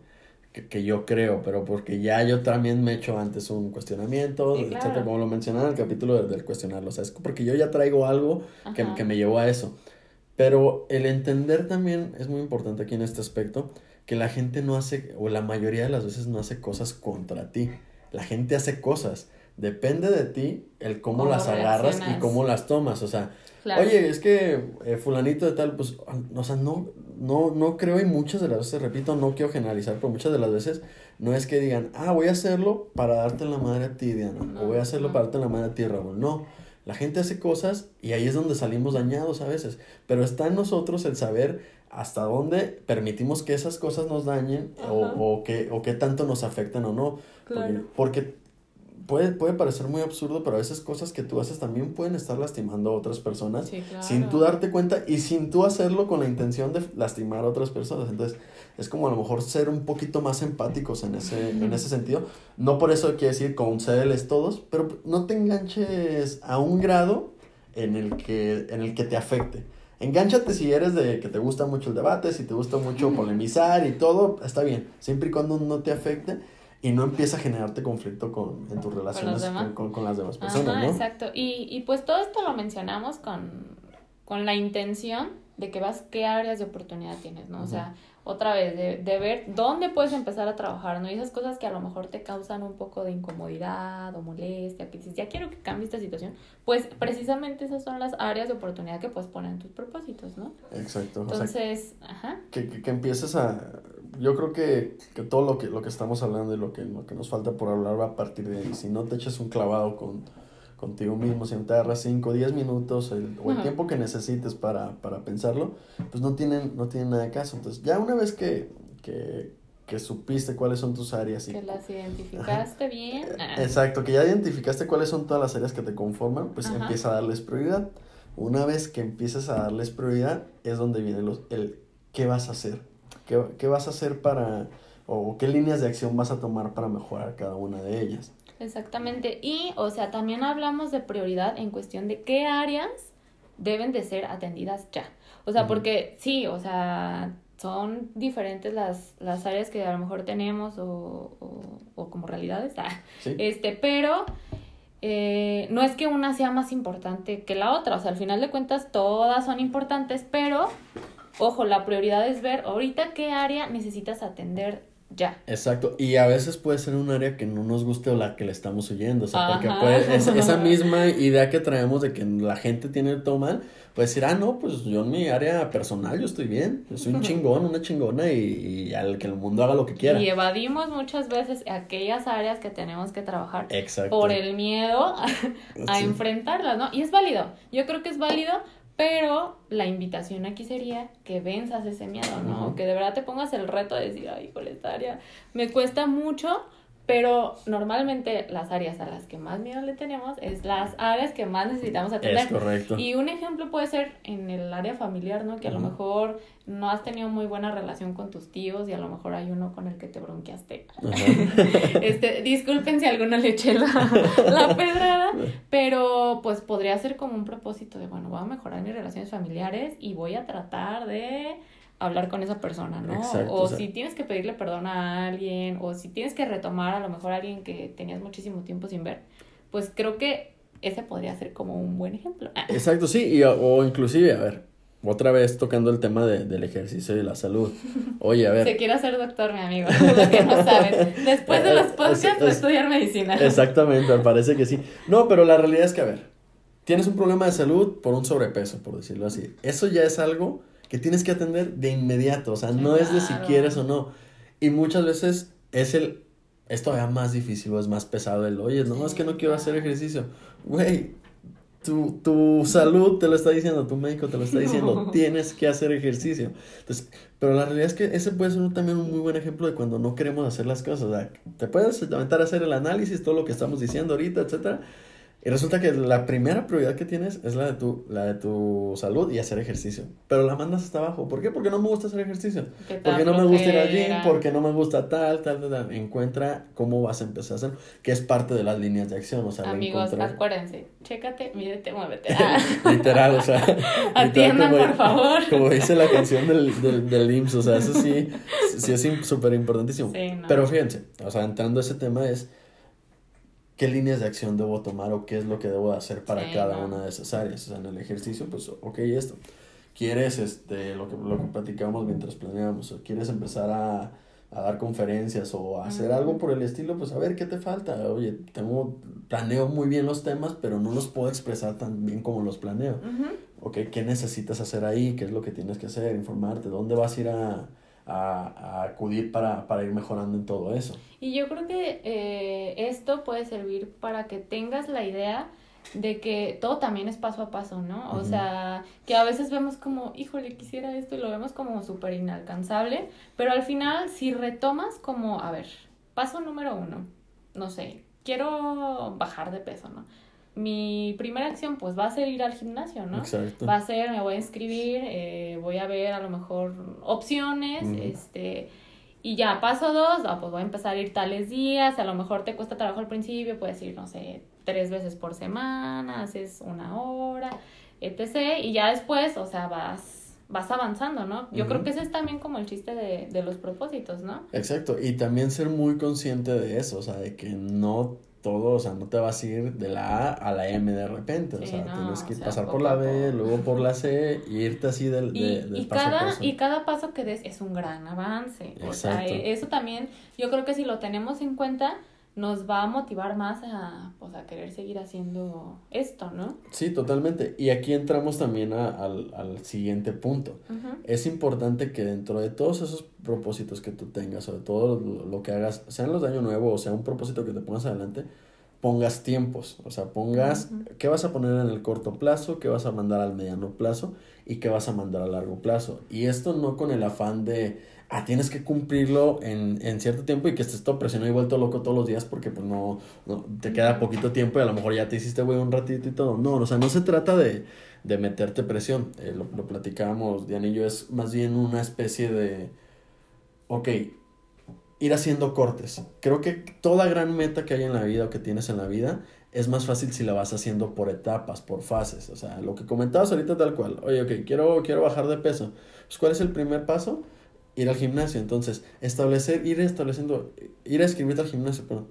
que, que yo creo, pero porque ya yo también me he hecho antes un cuestionamiento, etcétera, como lo mencionaba en el capítulo del, cuestionarlo, o sea, es porque yo ya traigo algo que, que me llevó a eso. Pero el entender también es muy importante aquí en este aspecto, que la gente no hace, o la mayoría de las veces no hace cosas contra ti. La gente hace cosas, depende de ti el cómo, Cómo las agarras y cómo las tomas. O sea, Claro. oye, es que eh, fulanito de tal, pues, o sea, no, no, no creo y muchas de las veces, repito, no quiero generalizar, pero muchas de las veces no es que digan, ah, voy a hacerlo para darte la madre a ti, Diana, No, o voy a hacerlo no. para darte la madre a ti, Raúl. No, la gente hace cosas y ahí es donde salimos dañados a veces, pero está en nosotros el saber hasta dónde permitimos que esas cosas nos dañen o, o, que, o qué tanto nos afectan o no. Porque, Claro. porque puede, puede parecer muy absurdo, pero a veces cosas que tú haces también pueden estar lastimando a otras personas Sí, claro. sin tú darte cuenta y sin tú hacerlo con la intención de lastimar a otras personas. Entonces, es como a lo mejor ser un poquito más empáticos en ese, en ese sentido. No por eso quiere decir concédeles todos, pero no te enganches a un grado en el que, en el que te afecte. Engánchate si eres de que te gusta mucho el debate, si te gusta mucho polemizar y todo, está bien, siempre y cuando no te afecte y no empieza a generarte conflicto con, en tus relaciones con, con- con las demás personas, Ajá, ¿no? exacto. Y, y pues todo esto lo mencionamos con, con la intención de que vas qué áreas de oportunidad tienes, ¿no? O sea, otra vez, de, de ver dónde puedes empezar a trabajar, ¿no? Y esas cosas que a lo mejor te causan un poco de incomodidad o molestia, que dices, ya quiero que cambie esta situación, pues precisamente esas son las áreas de oportunidad que puedes poner en tus propósitos, ¿no? Exacto. o sea, Entonces, ajá, que, que, que empieces a... Yo creo que, que todo lo que, lo que estamos hablando y lo que, lo que nos falta por hablar va a partir de ahí. Si no te echas un clavado con, contigo mismo, si te agarras 5 o 10 minutos el, o el tiempo que necesites para, para pensarlo, pues no tienen, no tienen nada de caso. Entonces, ya una vez que, que, que supiste cuáles son tus áreas y... que las identificaste bien. ah, Exacto, que ya identificaste cuáles son todas las áreas que te conforman, pues Ajá. empieza a darles prioridad. Una vez que empiezas a darles prioridad, es donde viene los, el qué vas a hacer. ¿Qué, qué vas a hacer para, o qué líneas de acción vas a tomar para mejorar cada una de ellas? Exactamente. Y, o sea, también hablamos de prioridad en cuestión de qué áreas deben de ser atendidas ya. O sea, porque sí, o sea, son diferentes las, las áreas que a lo mejor tenemos o, o, o como realidades. ah, ¿Sí? Este, pero eh, no es que una sea más importante que la otra. O sea, al final de cuentas todas son importantes, pero, ojo, la prioridad es ver ahorita qué área necesitas atender ya. Exacto, y a veces puede ser un área que no nos guste o la que le estamos huyendo, o sea, porque puede, es- esa misma idea que traemos de que la gente tiene todo mal, puede decir, ah, no, pues yo en mi área personal yo estoy bien, yo soy un chingón, una chingona y, y al que el mundo haga lo que quiera. Y evadimos muchas veces aquellas áreas que tenemos que trabajar Exacto. por el miedo a, a Sí. enfrentarlas, ¿no? Y es válido, yo creo que es válido, pero la invitación aquí sería que venzas ese miedo, ¿no? Ujú. Que de verdad te pongas el reto de decir, ay, esta área me cuesta mucho, pero normalmente las áreas a las que más miedo le tenemos es las áreas que más necesitamos atender. Es correcto. Y un ejemplo puede ser en el área familiar, ¿no? Que a lo mejor no has tenido muy buena relación con tus tíos y a lo mejor hay uno con el que te bronqueaste. Este, disculpen si a alguno le eché la, la pedrada, pero pues podría ser como un propósito de, bueno, voy a mejorar mis relaciones familiares y voy a tratar de hablar con esa persona, ¿no? Exacto, o o sea- si tienes que pedirle perdón a alguien, o si tienes que retomar a lo mejor a alguien que tenías muchísimo tiempo sin ver, pues creo que ese podría ser como un buen ejemplo. Exacto, sí, y, o inclusive, a ver, otra vez tocando el tema de- del ejercicio y la salud. Oye, a ver. Se quiere hacer doctor, mi amigo, lo que no sabes. Después de los Es- podcasts, es- va a estudiar medicina. Exactamente, me parece que sí. No, pero la realidad es que, a ver, tienes un problema de salud por un sobrepeso, por decirlo así. Eso ya es algo que tienes que atender de inmediato, o sea, no es de si quieres o no. Y muchas veces es el, es todavía más difícil o es más pesado el, oye, no, Sí, es que no quiero hacer ejercicio. Güey, tu, tu salud te lo está diciendo, tu médico te lo está diciendo, No. tienes que hacer ejercicio. Entonces, pero la realidad es que ese puede ser un- también un muy buen ejemplo de cuando no queremos hacer las cosas. O sea, te puedes aventar a hacer el análisis, todo lo que estamos diciendo ahorita, etcétera. Y resulta que la primera prioridad que tienes es la de tu, la de tu salud y hacer ejercicio. Pero la mandas hasta abajo. ¿Por qué? Porque no me gusta hacer ejercicio. Porque no me gusta ir al gym, porque no me gusta tal, tal, tal, tal. Encuentra cómo vas a empezar a hacer, que es parte de las líneas de acción. O sea, Amigos, encontrar- acuérdense, chécate, mídete, muévete. Literal, o sea. Atiendan, literal, por favor. Como dice la canción del, del, del IMSS, o sea, eso sí, sí es súper importantísimo. Sí, no. Pero fíjense, o sea, entrando a ese tema es qué líneas de acción debo tomar o qué es lo que debo hacer para Sí, cada no. una de esas áreas. O sea, en el ejercicio, pues, ok, esto. ¿Quieres, este, lo que, lo que platicábamos mientras planeábamos, o quieres empezar a a dar conferencias o a hacer algo por el estilo, pues a ver qué te falta. Oye, tengo, planeo muy bien los temas, pero no los puedo expresar tan bien como los planeo. Ok, ¿qué necesitas hacer ahí? ¿Qué es lo que tienes que hacer? Informarte, ¿dónde vas a ir a, a, acudir para, para, ir mejorando en todo eso? Y yo creo que eh, esto puede servir para que tengas la idea de que todo también es paso a paso, ¿no? O sea, que a veces vemos como, híjole, quisiera esto y lo vemos como súper inalcanzable, pero al final si retomas como, a ver, paso número uno, no sé, quiero bajar de peso, ¿no? Mi primera acción pues va a ser ir al gimnasio, ¿no? Exacto. Va a ser, me voy a inscribir, eh, voy a ver a lo mejor opciones, este y ya, paso dos, ah, pues voy a empezar a ir tales días, a lo mejor te cuesta trabajo al principio, puedes ir, no sé, tres veces por semana, haces una hora, etc. Y ya después, o sea, vas, vas avanzando, ¿no? Yo creo que ese es también como el chiste de, de los propósitos, ¿no? Exacto, y también ser muy consciente de eso, o sea, de que no todo, o sea, no te vas a ir de la A a la M de repente, o sea, tienes que pasar por la B, luego por la C, y irte así del, y, de, y cada, Y cada paso que des es un gran avance, o sea, eso también, yo creo que si lo tenemos en cuenta, nos va a motivar más a, pues, a querer seguir haciendo esto, ¿no? Sí, totalmente. Y aquí entramos también al, al, siguiente punto. Es importante que dentro de todos esos propósitos que tú tengas, sobre todo lo, que hagas, sean los de año nuevo o sea un propósito que te pongas adelante, pongas tiempos, o sea, pongas qué vas a poner en el corto plazo, qué vas a mandar al mediano plazo y qué vas a mandar a largo plazo. Y esto no con el afán de ah, tienes que cumplirlo en, en cierto tiempo y que estés todo presionado y vuelto loco todos los días porque pues no, no te queda poquito tiempo y a lo mejor ya te hiciste, güey, un ratito y todo. No, o sea, no se trata de, de meterte presión. Eh, lo, lo platicábamos, Diana y yo, es más bien una especie de, ok, ir haciendo cortes. Creo que toda gran meta que hay en la vida o que tienes en la vida es más fácil si la vas haciendo por etapas, por fases. O sea, lo que comentabas ahorita tal cual. Oye, ok, quiero, quiero bajar de peso. Pues, ¿cuál es el primer paso? Ir al gimnasio. Entonces, establecer, ir estableciendo, ir a escribirte al gimnasio, pero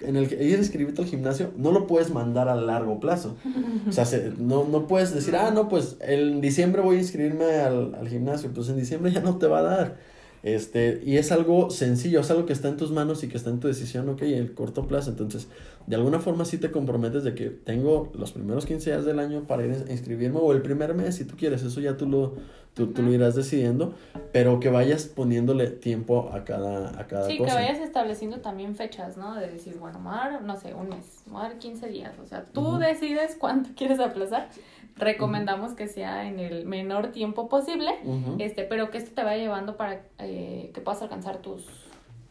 en el ir a escribirte al gimnasio no lo puedes mandar a largo plazo. O sea, no, no puedes decir, ah, no, pues en diciembre voy a inscribirme al, al gimnasio, pues en diciembre ya no te va a dar. Este, y es algo sencillo, es algo que está en tus manos y que está en tu decisión, ok, en el corto plazo. Entonces, de alguna forma sí te comprometes de que tengo los primeros 15 días del año para ir a inscribirme o el primer mes si tú quieres, eso ya tú lo, tú, tú lo irás decidiendo, pero que vayas poniéndole tiempo a cada, a cada sí, cosa. que vayas estableciendo también fechas, ¿no? De decir, bueno, mar, no sé, un mes, mar 15 días, o sea, tú decides cuánto quieres aplazar recomendamos que sea en el menor tiempo posible, este, pero que esto te vaya llevando para eh, que puedas alcanzar tus,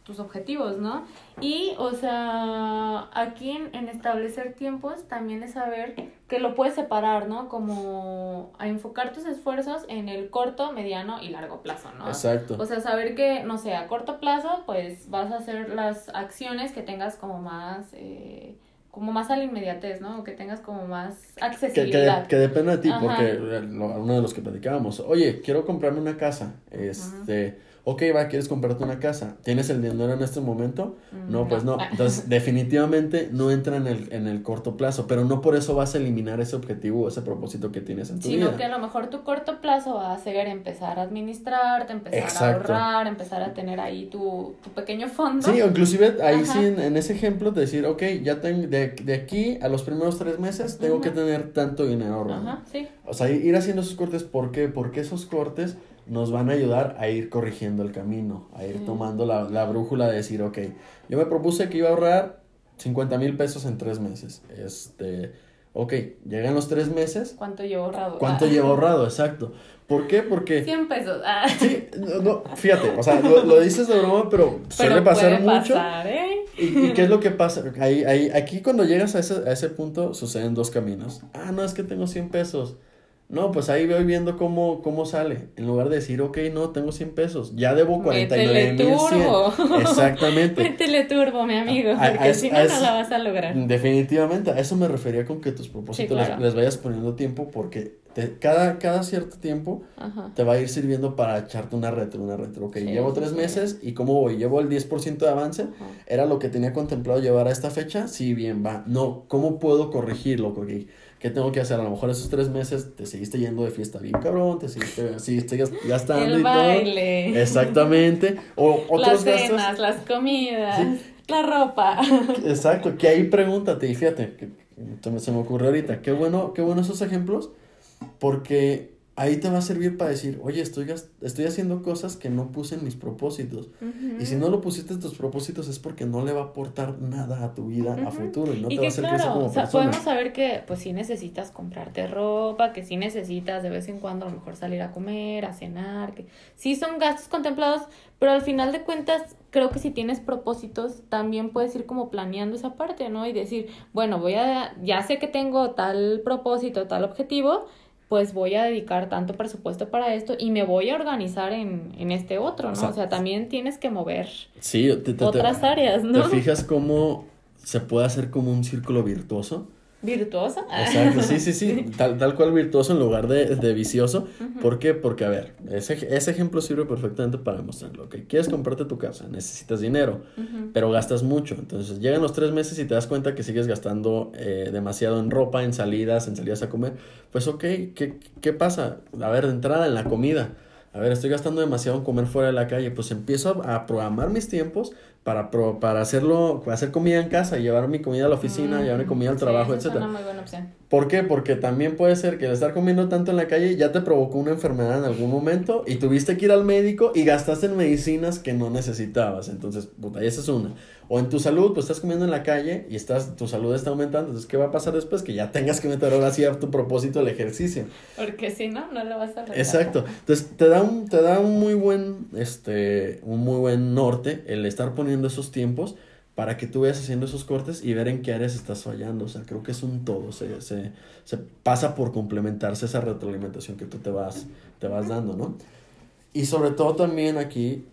tus objetivos, ¿no? Y, o sea, aquí en, establecer tiempos también es saber que lo puedes separar, ¿no? Como a enfocar tus esfuerzos en el corto, mediano y largo plazo, ¿no? Exacto. O sea, saber que, no sé, a corto plazo, pues vas a hacer las acciones que tengas como más... Eh, como más a la inmediatez, ¿no? Que tengas como más accesibilidad. Que, que, dependa de ti, porque uno de los que platicábamos, oye, quiero comprarme una casa, este ok, va, quieres comprarte una casa, ¿tienes el dinero en este momento? Mm, no, pues no. Entonces, definitivamente no entra en el, en el corto plazo, pero no por eso vas a eliminar ese objetivo, ese propósito que tienes en tu vida. Sino que a lo mejor tu corto plazo va a ser empezar a administrarte, empezar a ahorrar, empezar a tener ahí tu, tu pequeño fondo. Sí, o inclusive ahí sí, en, ese ejemplo, decir, ok, ya tengo, de, de aquí a los primeros tres meses tengo que tener tanto dinero ahorrado. Ajá, sí. O sea, ir haciendo esos cortes, ¿por qué? Porque esos cortes nos van a ayudar a ir corrigiendo el camino, a ir tomando la, la, brújula de decir, ok, yo me propuse que iba a ahorrar 50 mil pesos en tres meses. Este, ok, llegan los tres meses. ¿Cuánto llevo ahorrado? ¿Cuánto llevo ahorrado? Exacto. ¿Por qué? Porque... 100 pesos. Ah. Sí, no, fíjate, o sea, lo, dices de broma, pero, suele pasar mucho. ¿eh? ¿Y, ¿Y, qué es lo que pasa? Ahí, ahí, aquí cuando llegas a ese, a ese punto suceden dos caminos. Ah, no, es que tengo 100 pesos no, pues ahí voy viendo cómo, cómo sale. En lugar de decir, ok, no, tengo 100 pesos, ya debo 49 mil Exactamente. Métele turbo, mi amigo, porque si no, no la vas a lograr. Definitivamente, a eso me refería con que tus propósitos les, vayas poniendo tiempo porque te- cada, cada cierto tiempo Ajá. te va a ir sirviendo para echarte una retro, una retro. Ok, Sí, llevo tres sí. meses y ¿cómo voy? ¿Llevo el 10% de avance? Ajá. ¿Era lo que tenía contemplado llevar a esta fecha? Sí, bien, va. No, ¿cómo puedo corregirlo? Ok, ¿Qué tengo que hacer? A lo mejor esos tres meses te seguiste yendo de fiesta bien cabrón, te seguiste, seguiste gas- gastando El y todo. baile. Exactamente. O otros las cenas, gastos. las comidas, Sí. la ropa. Exacto, que ahí pregúntate, y fíjate, que se me, se me ocurrió ahorita, qué bueno, qué bueno esos ejemplos, porque ahí te va a servir para decir, oye, estoy, estoy haciendo cosas que no puse en mis propósitos. Y si no lo pusiste en tus propósitos es porque no le va a aportar nada a tu vida a futuro y no y te va a hacer crecer claro, como o sea, persona. podemos saber que pues sí necesitas comprarte ropa, que sí necesitas de vez en cuando a lo mejor salir a comer, a cenar, que sí son gastos contemplados, pero al final de cuentas creo que si tienes propósitos también puedes ir como planeando esa parte, ¿no? Y decir, bueno, voy a, ya sé que tengo tal propósito, tal objetivo, pues voy a dedicar tanto presupuesto para esto y me voy a organizar en, en este otro, ¿no? O sea, O sea, también tienes que mover Sí, te, te- te- otras áreas, ¿no? ¿Te fijas cómo se puede hacer como un círculo virtuoso? Virtuosa. Exacto, sí, sí, sí, tal, tal cual virtuoso en lugar de, de vicioso. ¿Por qué? Porque, a ver, ese, ese ejemplo sirve perfectamente para demostrarlo. Que quieres comprarte tu casa, necesitas dinero, pero gastas mucho. Entonces llegan los tres meses y te das cuenta que sigues gastando eh, demasiado en ropa, en salidas, en salidas a comer. Pues, ok, ¿qué, ¿qué pasa? A ver, de entrada en la comida. A ver, estoy gastando demasiado en comer fuera de la calle. Pues empiezo a, a programar mis tiempos para, pro- para hacerlo, hacer comida en casa, llevar mi comida a la oficina, Mm, llevar mi comida al sí, trabajo, esa es etcétera. una muy buena opción. ¿Por qué? Porque también puede ser que el estar comiendo tanto en la calle ya te provocó una enfermedad en algún momento y tuviste que ir al médico y gastaste en medicinas que no necesitabas. Entonces, puta, esa es una. O en tu salud, pues estás comiendo en la calle y estás, tu salud está aumentando. Entonces, ¿qué va a pasar después? Que ya tengas que meter ahora sí a tu propósito el ejercicio. Porque si no, no lo vas a lograr. Exacto. Entonces, te da un, te da un muy buen, este, un muy buen norte el estar poniendo esos tiempos para que tú vayas haciendo esos cortes y ver en qué áreas estás fallando. O sea, creo que es un todo. Se, se, se pasa por complementarse esa retroalimentación que tú te vas, te vas dando, ¿no? Y sobre todo también aquí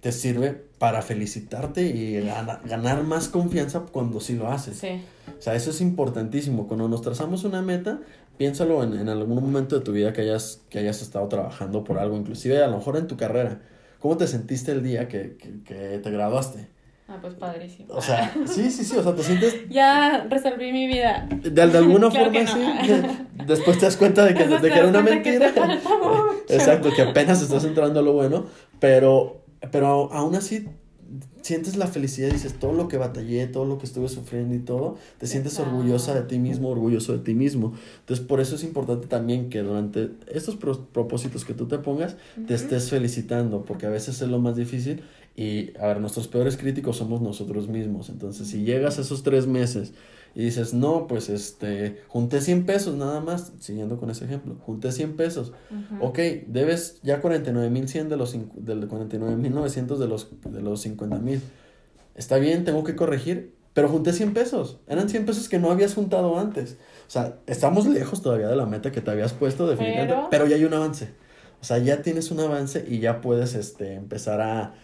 te sirve para felicitarte y gana- ganar más confianza cuando sí lo haces. Sí. O sea, eso es importantísimo. Cuando nos trazamos una meta, piénsalo en, en algún momento de tu vida que hayas, que hayas estado trabajando por algo, inclusive a lo mejor en tu carrera. ¿Cómo te sentiste el día que, que, que te graduaste? Ah, pues padrísimo. O sea, sí, sí, sí, o sea, te sientes Ya resolví mi vida. de, de alguna Claro que forma no. sí. de- Después te das cuenta de que, de te que era una que mentira. te mucho. Exacto, que apenas estás entrando a lo bueno, pero, pero aún así sientes la felicidad y dices todo lo que batallé, todo lo que estuve sufriendo y todo, te sientes Claro. orgullosa de ti mismo, orgulloso de ti mismo. Entonces, por eso es importante también que durante estos pro- propósitos que tú te pongas, te Ujú. estés felicitando, porque a veces es lo más difícil y, a ver, nuestros peores críticos somos nosotros mismos. Entonces, si llegas a esos tres meses y dices, no, pues, este, junté 100 pesos nada más, siguiendo con ese ejemplo, junté 100 pesos. Ujú. Ok, debes ya 49.100 de los del 49.900 de los de los 50.000. Está bien, tengo que corregir, pero junté 100 pesos. Eran 100 pesos que no habías juntado antes. O sea, estamos lejos todavía de la meta que te habías puesto definitivamente, Pero- pero, ya hay un avance. O sea, ya tienes un avance y ya puedes este empezar a,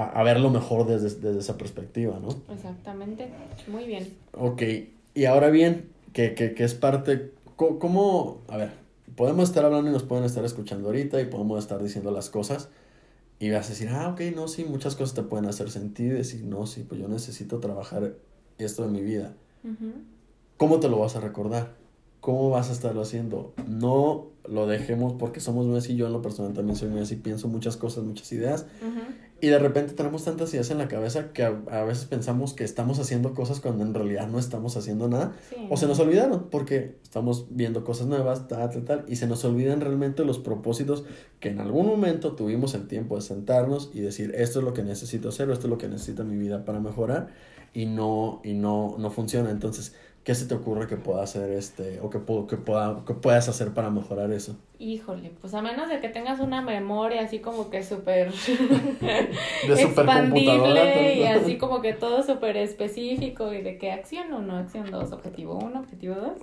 a, a verlo mejor desde, desde esa perspectiva, ¿no? Exactamente. Muy bien. Ok, y ahora bien, que, que, que es parte, ¿cómo, a ver, podemos estar hablando y nos pueden estar escuchando ahorita y podemos estar diciendo las cosas y vas a decir, ah, ok, no, sí, muchas cosas te pueden hacer sentir y decir, no, sí, pues yo necesito trabajar esto en mi vida. Ujú. ¿Cómo te lo vas a recordar? ¿Cómo vas a estarlo haciendo? No lo dejemos porque somos muy así, yo en lo personal también soy muy así, pienso muchas cosas, muchas ideas y de repente tenemos tantas ideas en la cabeza que a, a veces pensamos que estamos haciendo cosas cuando en realidad no estamos haciendo nada. Sí. O se nos olvidaron porque estamos viendo cosas nuevas, tal, tal, tal, y se nos olvidan realmente los propósitos que en algún momento tuvimos el tiempo de sentarnos y decir, esto es lo que necesito hacer, o esto es lo que necesita mi vida para mejorar, y no, y no, no funciona. Entonces, ¿qué se te ocurre que pueda hacer este, o que, que, pueda, que puedas hacer para mejorar eso? Híjole, pues a menos de que tengas una memoria así como que súper expandible y así como que todo súper específico y de qué acción uno, acción dos, objetivo uno, objetivo dos.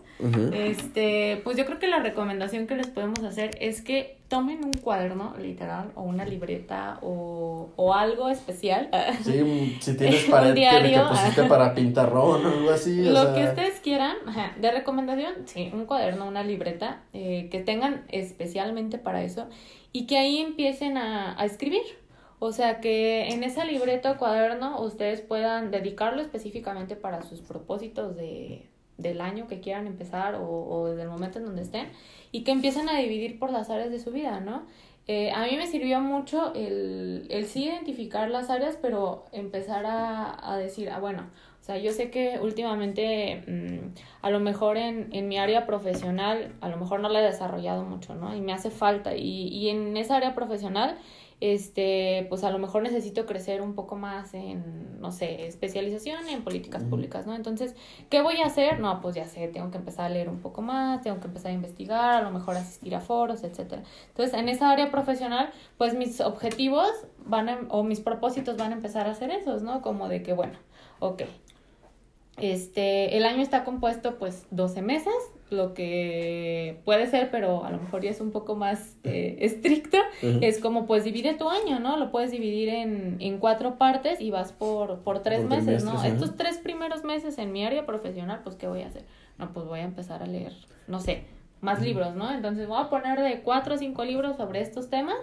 Este, pues yo creo que la recomendación que les podemos hacer es que tomen un cuaderno, literal, o una libreta o, o algo especial. Sí, si tienes pared que, pusiste para pintarrón o algo así. Lo que ustedes quieran, de recomendación, sí, un cuaderno, una libreta, eh, que tengan especialmente para eso y que ahí empiecen a, a escribir. O sea que en esa libreta o cuaderno ustedes puedan dedicarlo específicamente para sus propósitos de, del año que quieran empezar o, o desde el momento en donde estén y que empiecen a dividir por las áreas de su vida, ¿no? Eh, a mí me sirvió mucho el, el sí identificar las áreas, pero empezar a, a decir, ah, bueno, o sea, yo sé que últimamente mm, a lo mejor en, en mi área profesional, a lo mejor no la he desarrollado mucho, ¿no? Y me hace falta. Y, y en esa área profesional este, pues a lo mejor necesito crecer un poco más en, no sé, especialización en políticas públicas, ¿no? Entonces, ¿qué voy a hacer? No, pues ya sé, tengo que empezar a leer un poco más, tengo que empezar a investigar, a lo mejor asistir a foros, etcétera. Entonces, en esa área profesional, pues mis objetivos van a, o mis propósitos van a empezar a ser esos, ¿no? Como de que, bueno, ok, este, el año está compuesto pues 12 meses, lo que puede ser, pero a lo mejor ya es un poco más eh, estricto, es como pues divide tu año, ¿no? Lo puedes dividir en, en cuatro partes y vas por, por tres meses, ¿no? Estos tres primeros meses en mi área profesional, pues ¿qué voy a hacer? No, pues voy a empezar a leer, no sé, más libros, ¿no? Entonces voy a poner de cuatro o cinco libros sobre estos temas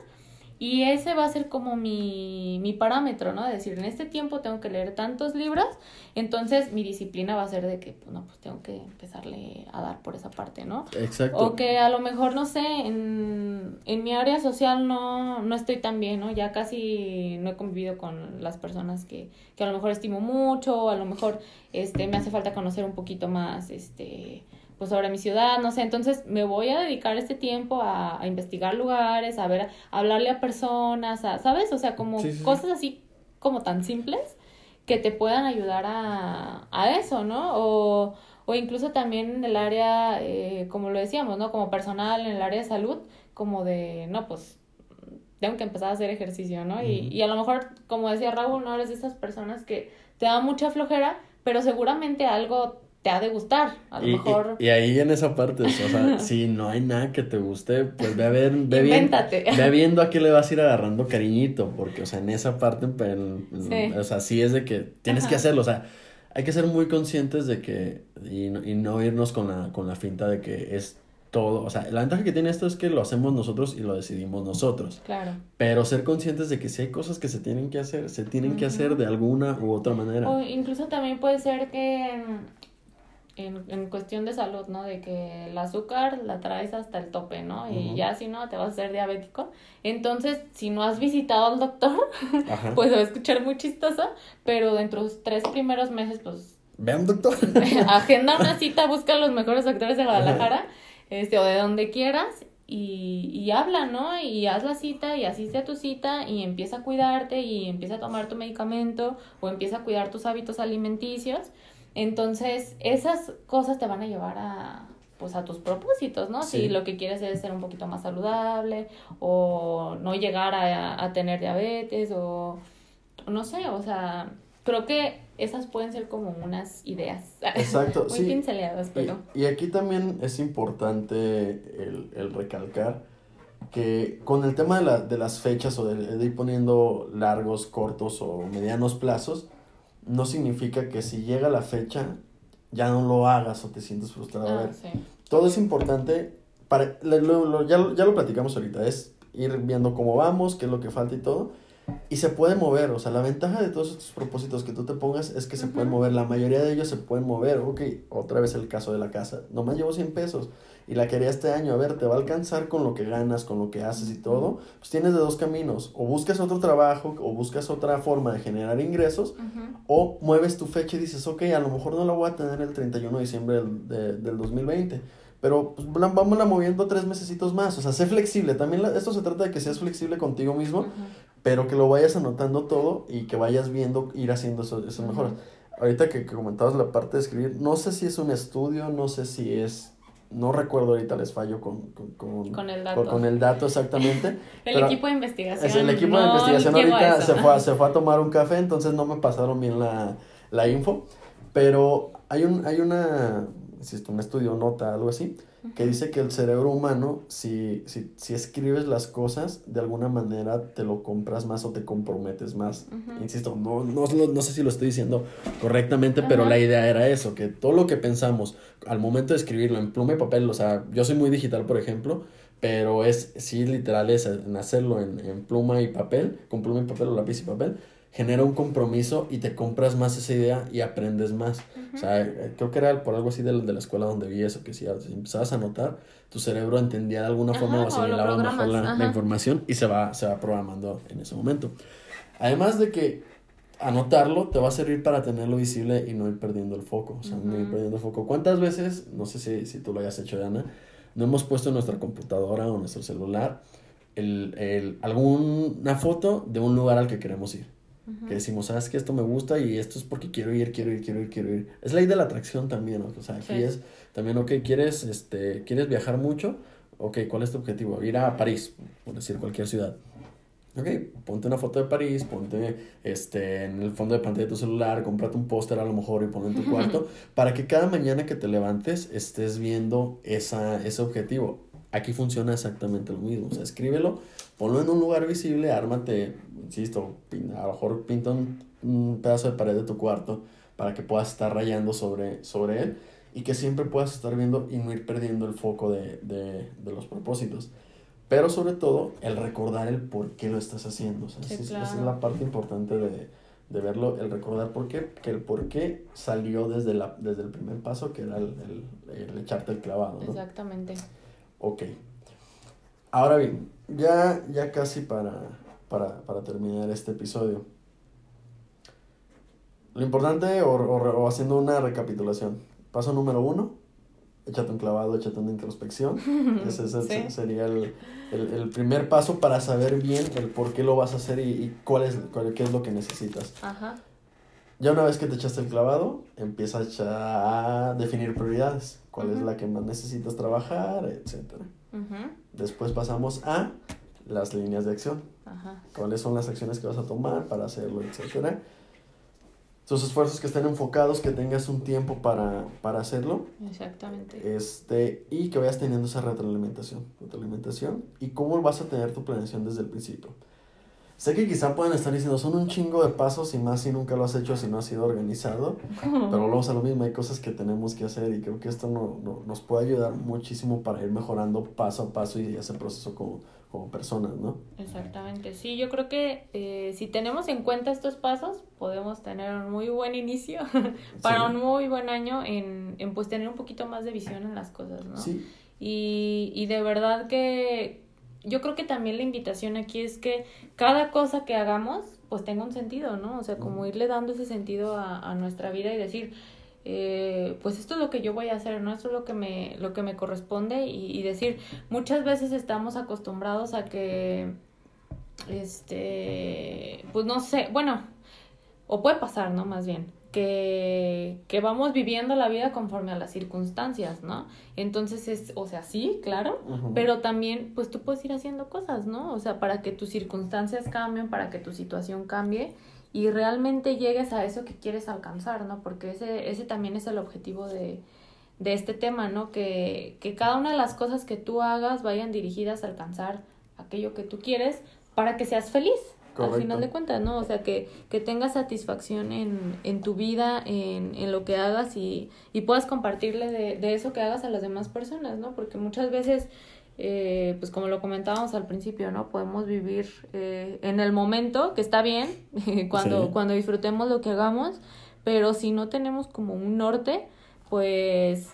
y ese va a ser como mi, mi parámetro, ¿no? De decir, en este tiempo tengo que leer tantos libros, entonces mi disciplina va a ser de que, pues, no, pues tengo que empezarle a dar por esa parte, ¿no? Exacto. O que a lo mejor, no sé, en, en mi área social no, no estoy tan bien, ¿no? Ya casi no he convivido con las personas que, que a lo mejor estimo mucho, o a lo mejor este, me hace falta conocer un poquito más, este pues sobre mi ciudad, no sé, entonces me voy a dedicar este tiempo a, a investigar lugares, a ver, a hablarle a personas, a, ¿sabes? O sea, como cosas así como tan simples que te puedan ayudar a, a eso, ¿no? O, o incluso también en el área, eh, como lo decíamos, ¿no? Como personal, en el área de salud, como de, no, pues tengo que empezar a hacer ejercicio, ¿no? y, y a lo mejor, como decía Raúl, no eres de esas personas que te da mucha flojera, pero seguramente algo te ha de gustar, a lo y, mejor. Y, y, ahí en esa parte, o sea, si no hay nada que te guste, pues ve a ver, ve, bien, ve viendo a qué le vas a ir agarrando cariñito, porque, o sea, en esa parte, pues, sí. o sea, sí es de que tienes Ajá. que hacerlo, o sea, hay que ser muy conscientes de que, y no, y no irnos con la, con la finta de que es todo, o sea, la ventaja que tiene esto es que lo hacemos nosotros y lo decidimos nosotros. Claro. Pero ser conscientes de que si hay cosas que se tienen que hacer, se tienen que hacer de alguna u otra manera. O incluso también puede ser que en, en cuestión de salud, ¿no? De que el azúcar la traes hasta el tope, ¿no? Y uh -huh. ya si no, te vas a hacer diabético. Entonces, si no has visitado al doctor, pues va a escuchar muy chistoso, pero dentro de los tres primeros meses, pues... Ve un doctor. agenda una cita, busca los mejores doctores de Guadalajara, este, o de donde quieras, y, y habla, ¿no? Y haz la cita y asiste a tu cita y empieza a cuidarte y empieza a tomar tu medicamento o empieza a cuidar tus hábitos alimenticios entonces, esas cosas te van a llevar a pues a tus propósitos, ¿no? Sí. Si lo que quieres es ser un poquito más saludable o no llegar a, a tener diabetes o no sé, o sea, creo que esas pueden ser como unas ideas. Exacto, Muy sí. pinceladas, pero. Y, y, aquí también es importante el, el, recalcar que con el tema de, la, de las fechas o de, de, ir poniendo largos, cortos o medianos plazos, no significa que si llega la fecha ya no lo hagas o te sientes frustrado. Ah, a ver, sí. todo es importante. Para, lo, lo, ya, ya lo platicamos ahorita, es ir viendo cómo vamos, qué es lo que falta y todo. Y se puede mover, o sea, la ventaja de todos estos propósitos que tú te pongas es que uh -huh. se pueden mover. La mayoría de ellos se pueden mover. Ok, otra vez el caso de la casa. Nomás llevo 100 pesos y la quería este año. A ver, te va a alcanzar con lo que ganas, con lo que haces y todo. Pues tienes de dos caminos. O buscas otro trabajo, o buscas otra forma de generar ingresos, uh -huh. o mueves tu fecha y dices, ok, a lo mejor no la voy a tener el 31 de diciembre del, de, del 2020 pero pues, vámonos moviendo tres mesecitos más, o sea, sé flexible, también la, esto se trata de que seas flexible contigo mismo, uh -huh. pero que lo vayas anotando todo y que vayas viendo ir haciendo eso uh -huh. mejoras. Ahorita que, que, comentabas la parte de escribir, no sé si es un estudio, no sé si es, no recuerdo ahorita, les fallo con, con, con, con el dato. Con, el dato exactamente. el equipo de investigación. Es el equipo no, de investigación ahorita se fue, se fue a tomar un café, entonces no me pasaron bien la, la info, pero hay, un, hay una un estudio, nota, algo así, que dice que el cerebro humano, si, si, si, escribes las cosas, de alguna manera te lo compras más o te comprometes más. Insisto, no, no, no, sé si lo estoy diciendo correctamente, pero la idea era eso, que todo lo que pensamos al momento de escribirlo en pluma y papel, o sea, yo soy muy digital, por ejemplo, pero es, sí, literal es en hacerlo en, en pluma y papel, con pluma y papel o lápiz y papel, genera un compromiso y te compras más esa idea y aprendes más. O sea, eh, creo que era por algo así de, de, la escuela donde vi eso, que si empezabas a notar, tu cerebro entendía de alguna forma o asimilaba mejor la, la, información y se va, se va programando en ese momento. Además de que anotarlo te va a servir para tenerlo visible y no ir perdiendo el foco, o sea, no ir perdiendo el foco. ¿Cuántas veces, no sé si, si tú lo hayas hecho, Diana, no hemos puesto en nuestra computadora o nuestro celular el, el, alguna foto de un lugar al que queremos ir? Que decimos, sabes que esto me gusta y esto es porque quiero ir, quiero ir, quiero ir, quiero ir. Es la ley de la atracción también, ¿no? O sea, aquí es también, ok, ¿quieres, este, ¿quieres viajar mucho? Ok, ¿cuál es tu objetivo? Ir a París, por decir cualquier ciudad. Ok, ponte una foto de París, ponte este, en el fondo de pantalla de tu celular, cómprate un póster a lo mejor y ponlo en tu cuarto, para que cada mañana que te levantes estés viendo esa, ese objetivo. Aquí funciona exactamente lo mismo, o sea, escríbelo, ponlo en un lugar visible, ármate, insisto, a lo mejor pinta un, pedazo de pared de tu cuarto para que puedas estar rayando sobre, sobre él y que siempre puedas estar viendo y no ir perdiendo el foco de, de, de los propósitos. Pero sobre todo, el recordar el por qué lo estás haciendo. O sea, esa es la parte importante de, de, verlo, el recordar por qué, que el por qué salió desde, la, desde el primer paso, que era el, el, el echarte el clavado. ¿no? Exactamente. Ok. Ahora bien, ya, ya casi para, para, para terminar este episodio. Lo importante, o, o, o haciendo una recapitulación. Paso número uno, échate un clavado, échate una introspección. Ese, sería el, el, el, primer paso para saber bien el por qué lo vas a hacer y, y cuál es, cuál, qué es lo que necesitas. Ajá. Ya una vez que te echaste el clavado, empiezas a definir prioridades. ¿Cuál es la que más necesitas trabajar, etcétera? Después pasamos a las líneas de acción. Ajá. ¿Cuáles son las acciones que vas a tomar para hacerlo, etcétera? tus esfuerzos que estén enfocados, que tengas un tiempo para, para hacerlo. Exactamente. Este, y que vayas teniendo esa retroalimentación, retroalimentación y cómo vas a tener tu planeación desde el principio. Sé que quizá puedan estar diciendo, son un chingo de pasos y más si nunca lo has hecho, si no has sido organizado, pero luego a lo mismo, hay cosas que tenemos que hacer y creo que esto no, no, nos puede ayudar muchísimo para ir mejorando paso a paso y ese proceso como, como personas, ¿no? Exactamente, sí, yo creo que eh, si tenemos en cuenta estos pasos, podemos tener un muy buen inicio para un muy buen año en, en, pues tener un poquito más de visión en las cosas, ¿no? Sí. Y, y de verdad que yo creo que también la invitación aquí es que cada cosa que hagamos, pues tenga un sentido, ¿no? O sea, como irle dando ese sentido a, a nuestra vida y decir, eh, pues esto es lo que yo voy a hacer, ¿no? Esto es lo que me, lo que me corresponde y, y decir, muchas veces estamos acostumbrados a que, este, pues no sé, bueno, o puede pasar, ¿no? Más bien, que, que vamos viviendo la vida conforme a las circunstancias, ¿no? Entonces es, o sea, sí, claro, pero también, pues tú puedes ir haciendo cosas, ¿no? O sea, para que tus circunstancias cambien, para que tu situación cambie y realmente llegues a eso que quieres alcanzar, ¿no? Porque ese, ese también es el objetivo de, de este tema, ¿no? Que, que cada una de las cosas que tú hagas vayan dirigidas a alcanzar aquello que tú quieres para que seas feliz. Correcto. Al final de cuentas, ¿no? O sea, que, que tengas satisfacción en, en tu vida, en, en lo que hagas y, y puedas compartirle de, de eso que hagas a las demás personas, ¿no? Porque muchas veces eh, pues como lo comentábamos al principio, ¿no? Podemos vivir eh, en el momento, que está bien, cuando, sí. cuando disfrutemos lo que hagamos, pero si no tenemos como un norte, pues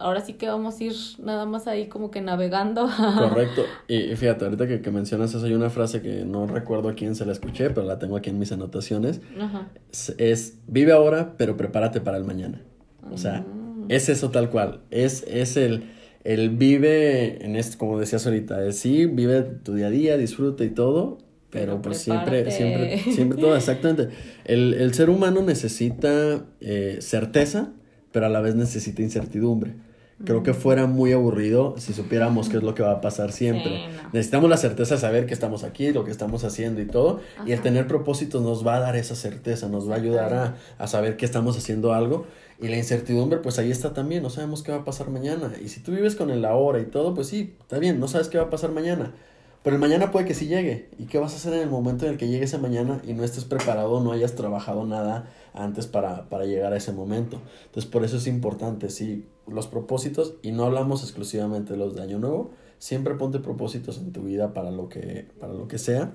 ahora sí que vamos a ir nada más ahí como que navegando. Correcto. Y fíjate, ahorita que, que, mencionas eso, hay una frase que no recuerdo a quién se la escuché, pero la tengo aquí en mis anotaciones. Ajá. Es, es, vive ahora, pero prepárate para el mañana. O sea, -huh. es eso tal cual. Es, es el él vive en esto, como decías ahorita, es, sí, vive tu día a día, disfruta y todo, pero, pero pues prepárate. siempre, siempre, siempre todo, exactamente. El, el ser humano necesita eh, certeza, pero a la vez necesita incertidumbre. Creo que fuera muy aburrido si supiéramos qué es lo que va a pasar siempre. Sí, no. Necesitamos la certeza de saber que estamos aquí, lo que estamos haciendo y todo. Ajá. Y el tener propósitos nos va a dar esa certeza, nos va a ayudar a, a saber que estamos haciendo algo Y la incertidumbre, pues ahí está también, no sabemos qué va a pasar mañana. Y si tú vives con el ahora y todo, pues sí, está bien, no sabes qué va a pasar mañana. Pero el mañana puede que sí llegue. ¿Y qué vas a hacer en el momento en el que llegue ese mañana y no estés preparado, no hayas trabajado nada antes para, para llegar a ese momento? Entonces, por eso es importante, sí, los propósitos, y no hablamos exclusivamente de los de Año Nuevo, siempre ponte propósitos en tu vida para lo que, para lo que sea,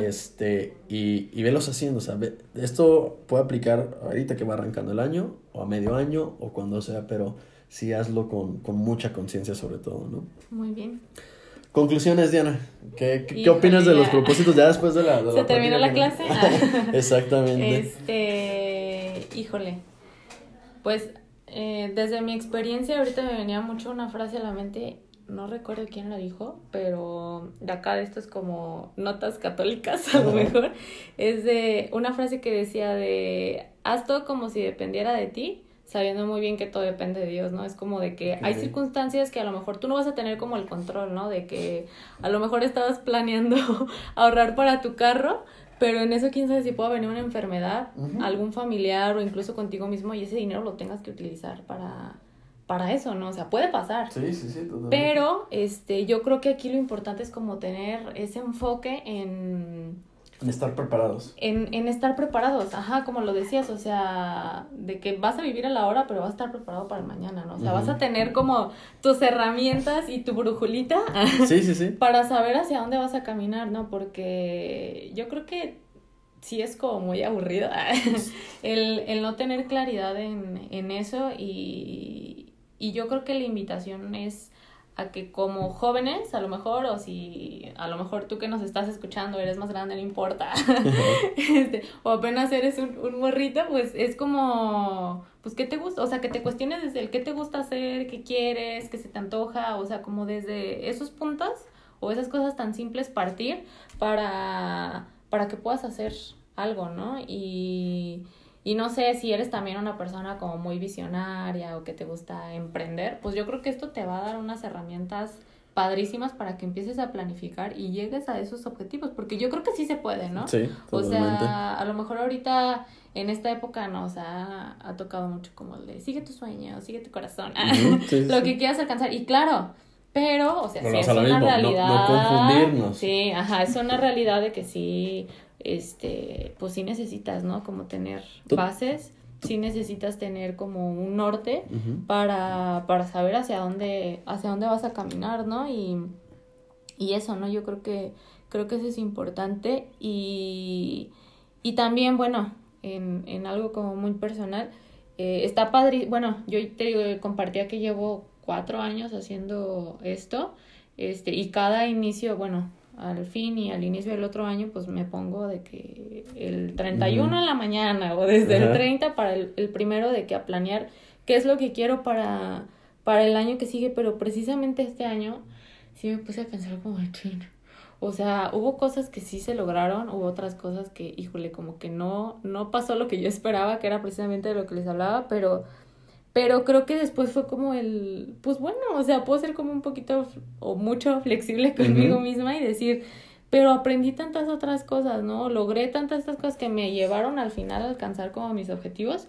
este, y, y velos haciendo, o sea, esto puede aplicar ahorita que va arrancando el año, o a medio año, o cuando sea, pero sí hazlo con, con mucha conciencia sobre todo, ¿no? Muy bien. Conclusiones, Diana. ¿Qué, qué, opinas de los propósitos ya después de la... ¿Se terminó la clase? Exactamente. Este, híjole. Pues eh, desde mi experiencia ahorita me venía mucho una frase a la mente, no recuerdo quién la dijo, pero de acá de esto es como notas católicas a lo mejor, es de una frase que decía de, haz todo como si dependiera de ti sabiendo muy bien que todo depende de Dios, ¿no? Es como de que hay circunstancias que a lo mejor tú no vas a tener como el control, ¿no? De que a lo mejor estabas planeando ahorrar para tu carro, pero en eso quién sabe si pueda venir una enfermedad, algún familiar o incluso contigo mismo y ese dinero lo tengas que utilizar para para eso, ¿no? O sea, puede pasar. Sí, sí, sí, Pero este yo creo que aquí lo importante es como tener ese enfoque en en estar preparados. En, en estar preparados, ajá, como lo decías, o sea, de que vas a vivir a la hora, pero vas a estar preparado para el mañana, ¿no? O sea, vas a tener como tus herramientas y tu brujulita sí, sí, sí. para saber hacia dónde vas a caminar, ¿no? Porque yo creo que sí es como muy aburrido el, el no tener claridad en, en eso y, y yo creo que la invitación es a que como jóvenes, a lo mejor, o si a lo mejor tú que nos estás escuchando eres más grande, no importa, este, o apenas eres un, un morrito, pues es como, pues, ¿qué te gusta? O sea, que te cuestiones desde el qué te gusta hacer, qué quieres, qué se te antoja, o sea, como desde esos puntos o esas cosas tan simples partir para, para que puedas hacer algo, ¿no? Y y no sé si eres también una persona como muy visionaria o que te gusta emprender, pues yo creo que esto te va a dar unas herramientas padrísimas para que empieces a planificar y llegues a esos objetivos, porque yo creo que sí se puede, ¿no? Sí, O sea, a lo mejor ahorita en esta época nos ha, ha tocado mucho como el de sigue tu sueño, sigue tu corazón, lo que quieras alcanzar. Y claro, pero, o sea, sí, es una realidad. No, no, confundirnos. Sí, ajá, es una realidad de que sí, este, pues sí necesitas, ¿no? Como tener bases, sí necesitas tener como un norte para, para saber hacia dónde, hacia dónde vas a caminar, ¿no? Y, y eso, ¿no? Yo creo que, creo que eso es importante y, y también, bueno, en, en algo como muy personal, eh, está padre, bueno, yo te digo, compartía que llevo cuatro años haciendo esto, este, y cada inicio, bueno, al fin y al inicio del otro año, pues me pongo de que el 31 en la mañana o desde el 30 para el, el, primero de que a planear qué es lo que quiero para, para el año que sigue, pero precisamente este año sí me puse a pensar como, chino. O sea, hubo cosas que sí se lograron, hubo otras cosas que, híjole, como que no, no pasó lo que yo esperaba, que era precisamente de lo que les hablaba, pero pero creo que después fue como el, pues bueno, o sea, puedo ser como un poquito o mucho flexible conmigo misma y decir, pero aprendí tantas otras cosas, ¿no? Logré tantas estas cosas que me llevaron al final a alcanzar como mis objetivos.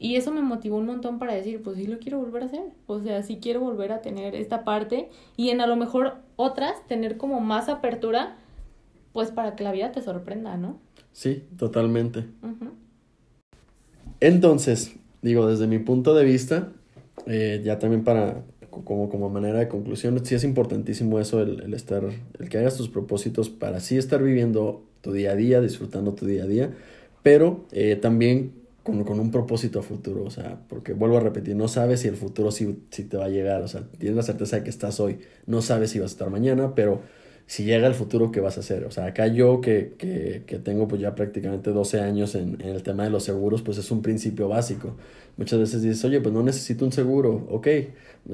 Y eso me motivó un montón para decir, pues sí lo quiero volver a hacer. O sea, sí quiero volver a tener esta parte y en a lo mejor otras tener como más apertura, pues para que la vida te sorprenda, ¿no? Sí, totalmente. Entonces, digo, desde mi punto de vista, eh, ya también para, como, como manera de conclusión, sí es importantísimo eso, el, el, estar, el que hagas tus propósitos para sí estar viviendo tu día a día, disfrutando tu día a día, pero eh, también con, con, un propósito a futuro, o sea, porque vuelvo a repetir, no sabes si el futuro sí, sí te va a llegar, o sea, tienes la certeza de que estás hoy, no sabes si vas a estar mañana, pero si llega el futuro, ¿qué vas a hacer? O sea, acá yo que, que, que tengo pues ya prácticamente 12 años en, en, el tema de los seguros, pues es un principio básico. Muchas veces dices, oye, pues no necesito un seguro, ok,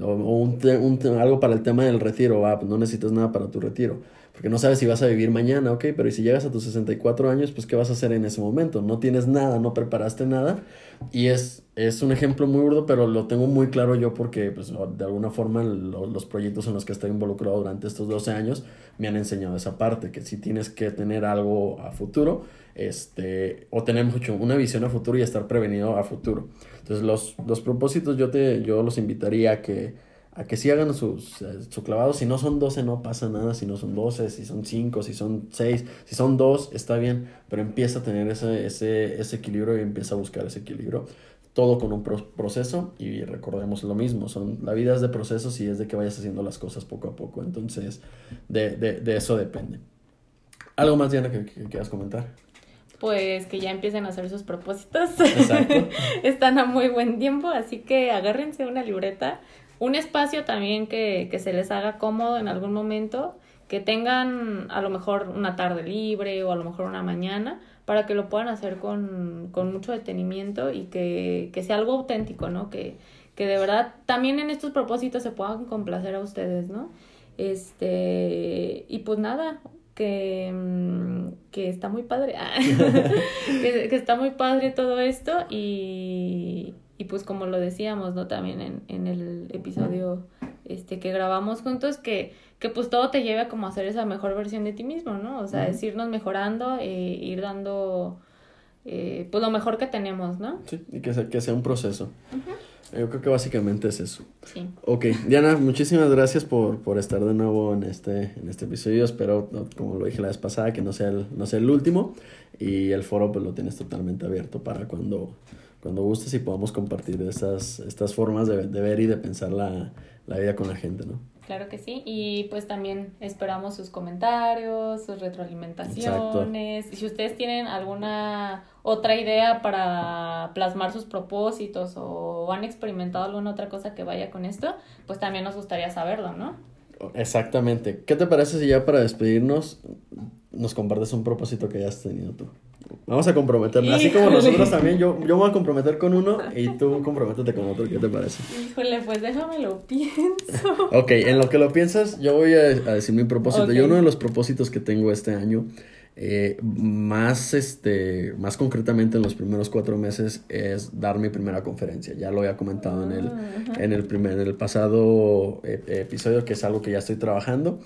o, o un, un, algo para el tema del retiro, ah, pues no necesitas nada para tu retiro, porque no sabes si vas a vivir mañana, ok, pero si llegas a tus 64 años, pues ¿qué vas a hacer en ese momento? No tienes nada, no preparaste nada, y es, es un ejemplo muy burdo, pero lo tengo muy claro yo porque pues, de alguna forma lo, los proyectos en los que estoy involucrado durante estos 12 años me han enseñado esa parte, que si tienes que tener algo a futuro, este, o tener mucho, una visión a futuro y estar prevenido a futuro. Entonces los, los propósitos yo, te, yo los invitaría a que, a que sí hagan sus, eh, su clavado. Si no son 12 no pasa nada, si no son 12, si son 5, si son 6, si son 2 está bien, pero empieza a tener ese, ese, ese equilibrio y empieza a buscar ese equilibrio todo con un proceso y recordemos lo mismo, son, la vida es de procesos y es de que vayas haciendo las cosas poco a poco, entonces de, de, de eso depende. ¿Algo más, Diana, que, quieras comentar? Pues que ya empiecen a hacer sus propósitos. Exacto. Están a muy buen tiempo, así que agárrense una libreta, un espacio también que, que se les haga cómodo en algún momento, que tengan a lo mejor una tarde libre o a lo mejor una mañana para que lo puedan hacer con, con mucho detenimiento y que, que, sea algo auténtico, ¿no? Que, que de verdad también en estos propósitos se puedan complacer a ustedes, ¿no? Este, y pues nada, que, mm, que está muy padre, que, que, está muy padre todo esto y, y pues como lo decíamos, ¿no? También en, en el episodio este, que grabamos juntos, que, que pues todo te lleve a como hacer esa mejor versión de ti mismo, ¿no? O sea, es irnos mejorando e ir dando eh, pues lo mejor que tenemos, ¿no? Sí, y que sea, que sea un proceso. Yo creo que básicamente es eso. Sí. Ok, Diana, muchísimas gracias por, por estar de nuevo en este, en este episodio. Espero, como lo dije la vez pasada, que no sea el, no sea el último. Y el foro pues lo tienes totalmente abierto para cuando, cuando gustes y podamos compartir estas, estas formas de, de ver y de pensar la, la vida con la gente, ¿no? Claro que sí, y pues también esperamos sus comentarios, sus retroalimentaciones. Y si ustedes tienen alguna otra idea para plasmar sus propósitos o han experimentado alguna otra cosa que vaya con esto, pues también nos gustaría saberlo, ¿no? Exactamente. ¿Qué te parece si ya para despedirnos nos compartes un propósito que hayas tenido tú? Vamos a comprometernos. Así como nosotros también, yo, yo voy a comprometer con uno y tú comprométete con otro. ¿Qué te parece? Híjole, pues déjame lo pienso. ok, en lo que lo piensas, yo voy a, decir mi propósito. Yo uno de los propósitos que tengo este año, eh, más, este, más concretamente en los primeros cuatro meses, es dar mi primera conferencia. Ya lo había comentado en, el, ah, en, el primer, en el pasado eh, episodio, que es algo que ya estoy trabajando.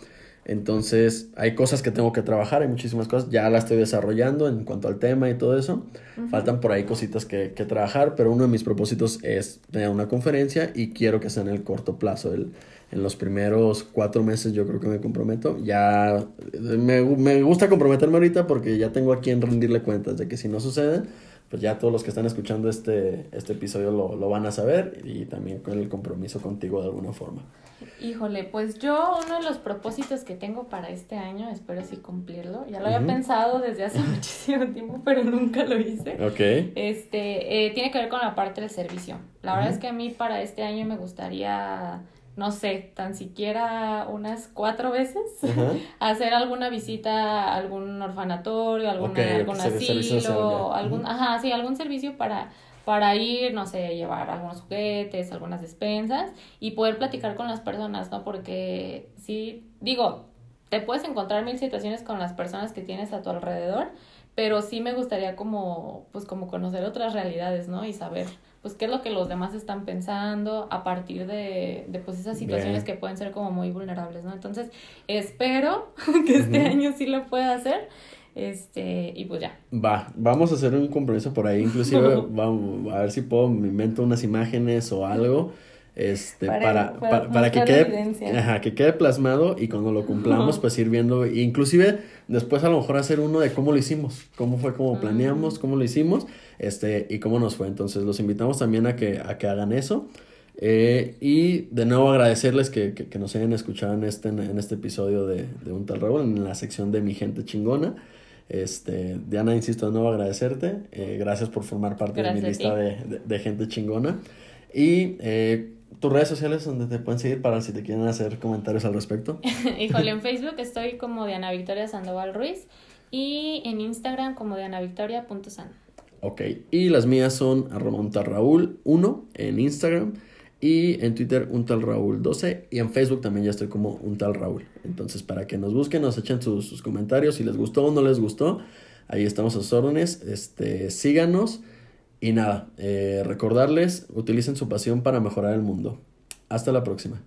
Entonces, hay cosas que tengo que trabajar, hay muchísimas cosas, ya las estoy desarrollando en cuanto al tema y todo eso. Faltan por ahí cositas que, que, trabajar, pero uno de mis propósitos es tener una conferencia y quiero que sea en el corto plazo. El, en los primeros cuatro meses yo creo que me comprometo. Ya me, me gusta comprometerme ahorita porque ya tengo a quien rendirle cuentas de que si no sucede, pues ya todos los que están escuchando este, este episodio lo, lo van a saber y también con el compromiso contigo de alguna forma. Híjole, pues yo uno de los propósitos que tengo para este año, espero sí cumplirlo. Ya lo había pensado desde hace muchísimo tiempo, pero nunca lo hice. Ok. Este, eh, tiene que ver con la parte del servicio. La verdad es que a mí para este año me gustaría, no sé, tan siquiera unas cuatro veces hacer alguna visita a algún orfanatorio, alguna, algún asilo, algún, ajá, sí, algún servicio para para ir, no sé, llevar algunos juguetes, algunas despensas y poder platicar con las personas, ¿no? Porque sí, digo, te puedes encontrar mil situaciones con las personas que tienes a tu alrededor, pero sí me gustaría como, pues como conocer otras realidades, ¿no? Y saber, pues, qué es lo que los demás están pensando a partir de, de pues, esas situaciones que pueden ser como muy vulnerables, ¿no? Entonces, espero que este año sí lo pueda hacer. Este, y pues ya. Va, vamos a hacer un compromiso por ahí, inclusive vamos a ver si puedo, me invento unas imágenes o algo. Este, para, para, que quede, ajá, que quede plasmado y cuando lo cumplamos, pues ir viendo, inclusive después a lo mejor hacer uno de cómo lo hicimos, cómo fue, cómo mm. planeamos, cómo lo hicimos, este, y cómo nos fue. Entonces los invitamos también a que, a que hagan eso. Eh, y de nuevo agradecerles que, que, nos hayan escuchado en este, en este episodio de, de Un Tal Raúl, en la sección de Mi Gente Chingona. Este, Diana, insisto de nuevo agradecerte. Eh, gracias por formar parte de mi lista de, de, gente chingona. Y eh, tus redes sociales donde te pueden seguir para si te quieren hacer comentarios al respecto. Híjole, en Facebook estoy como Diana Victoria Sandoval Ruiz y en Instagram como dianavictoria.san. Ok, y las mías son arroba Raúl 1 en Instagram y en Twitter un tal Raúl 12 y en Facebook también ya estoy como un tal Raúl. Entonces para que nos busquen, nos echen sus, comentarios, si les gustó o no les gustó, ahí estamos a sus órdenes, este, síganos y nada, eh, recordarles, utilicen su pasión para mejorar el mundo. Hasta la próxima.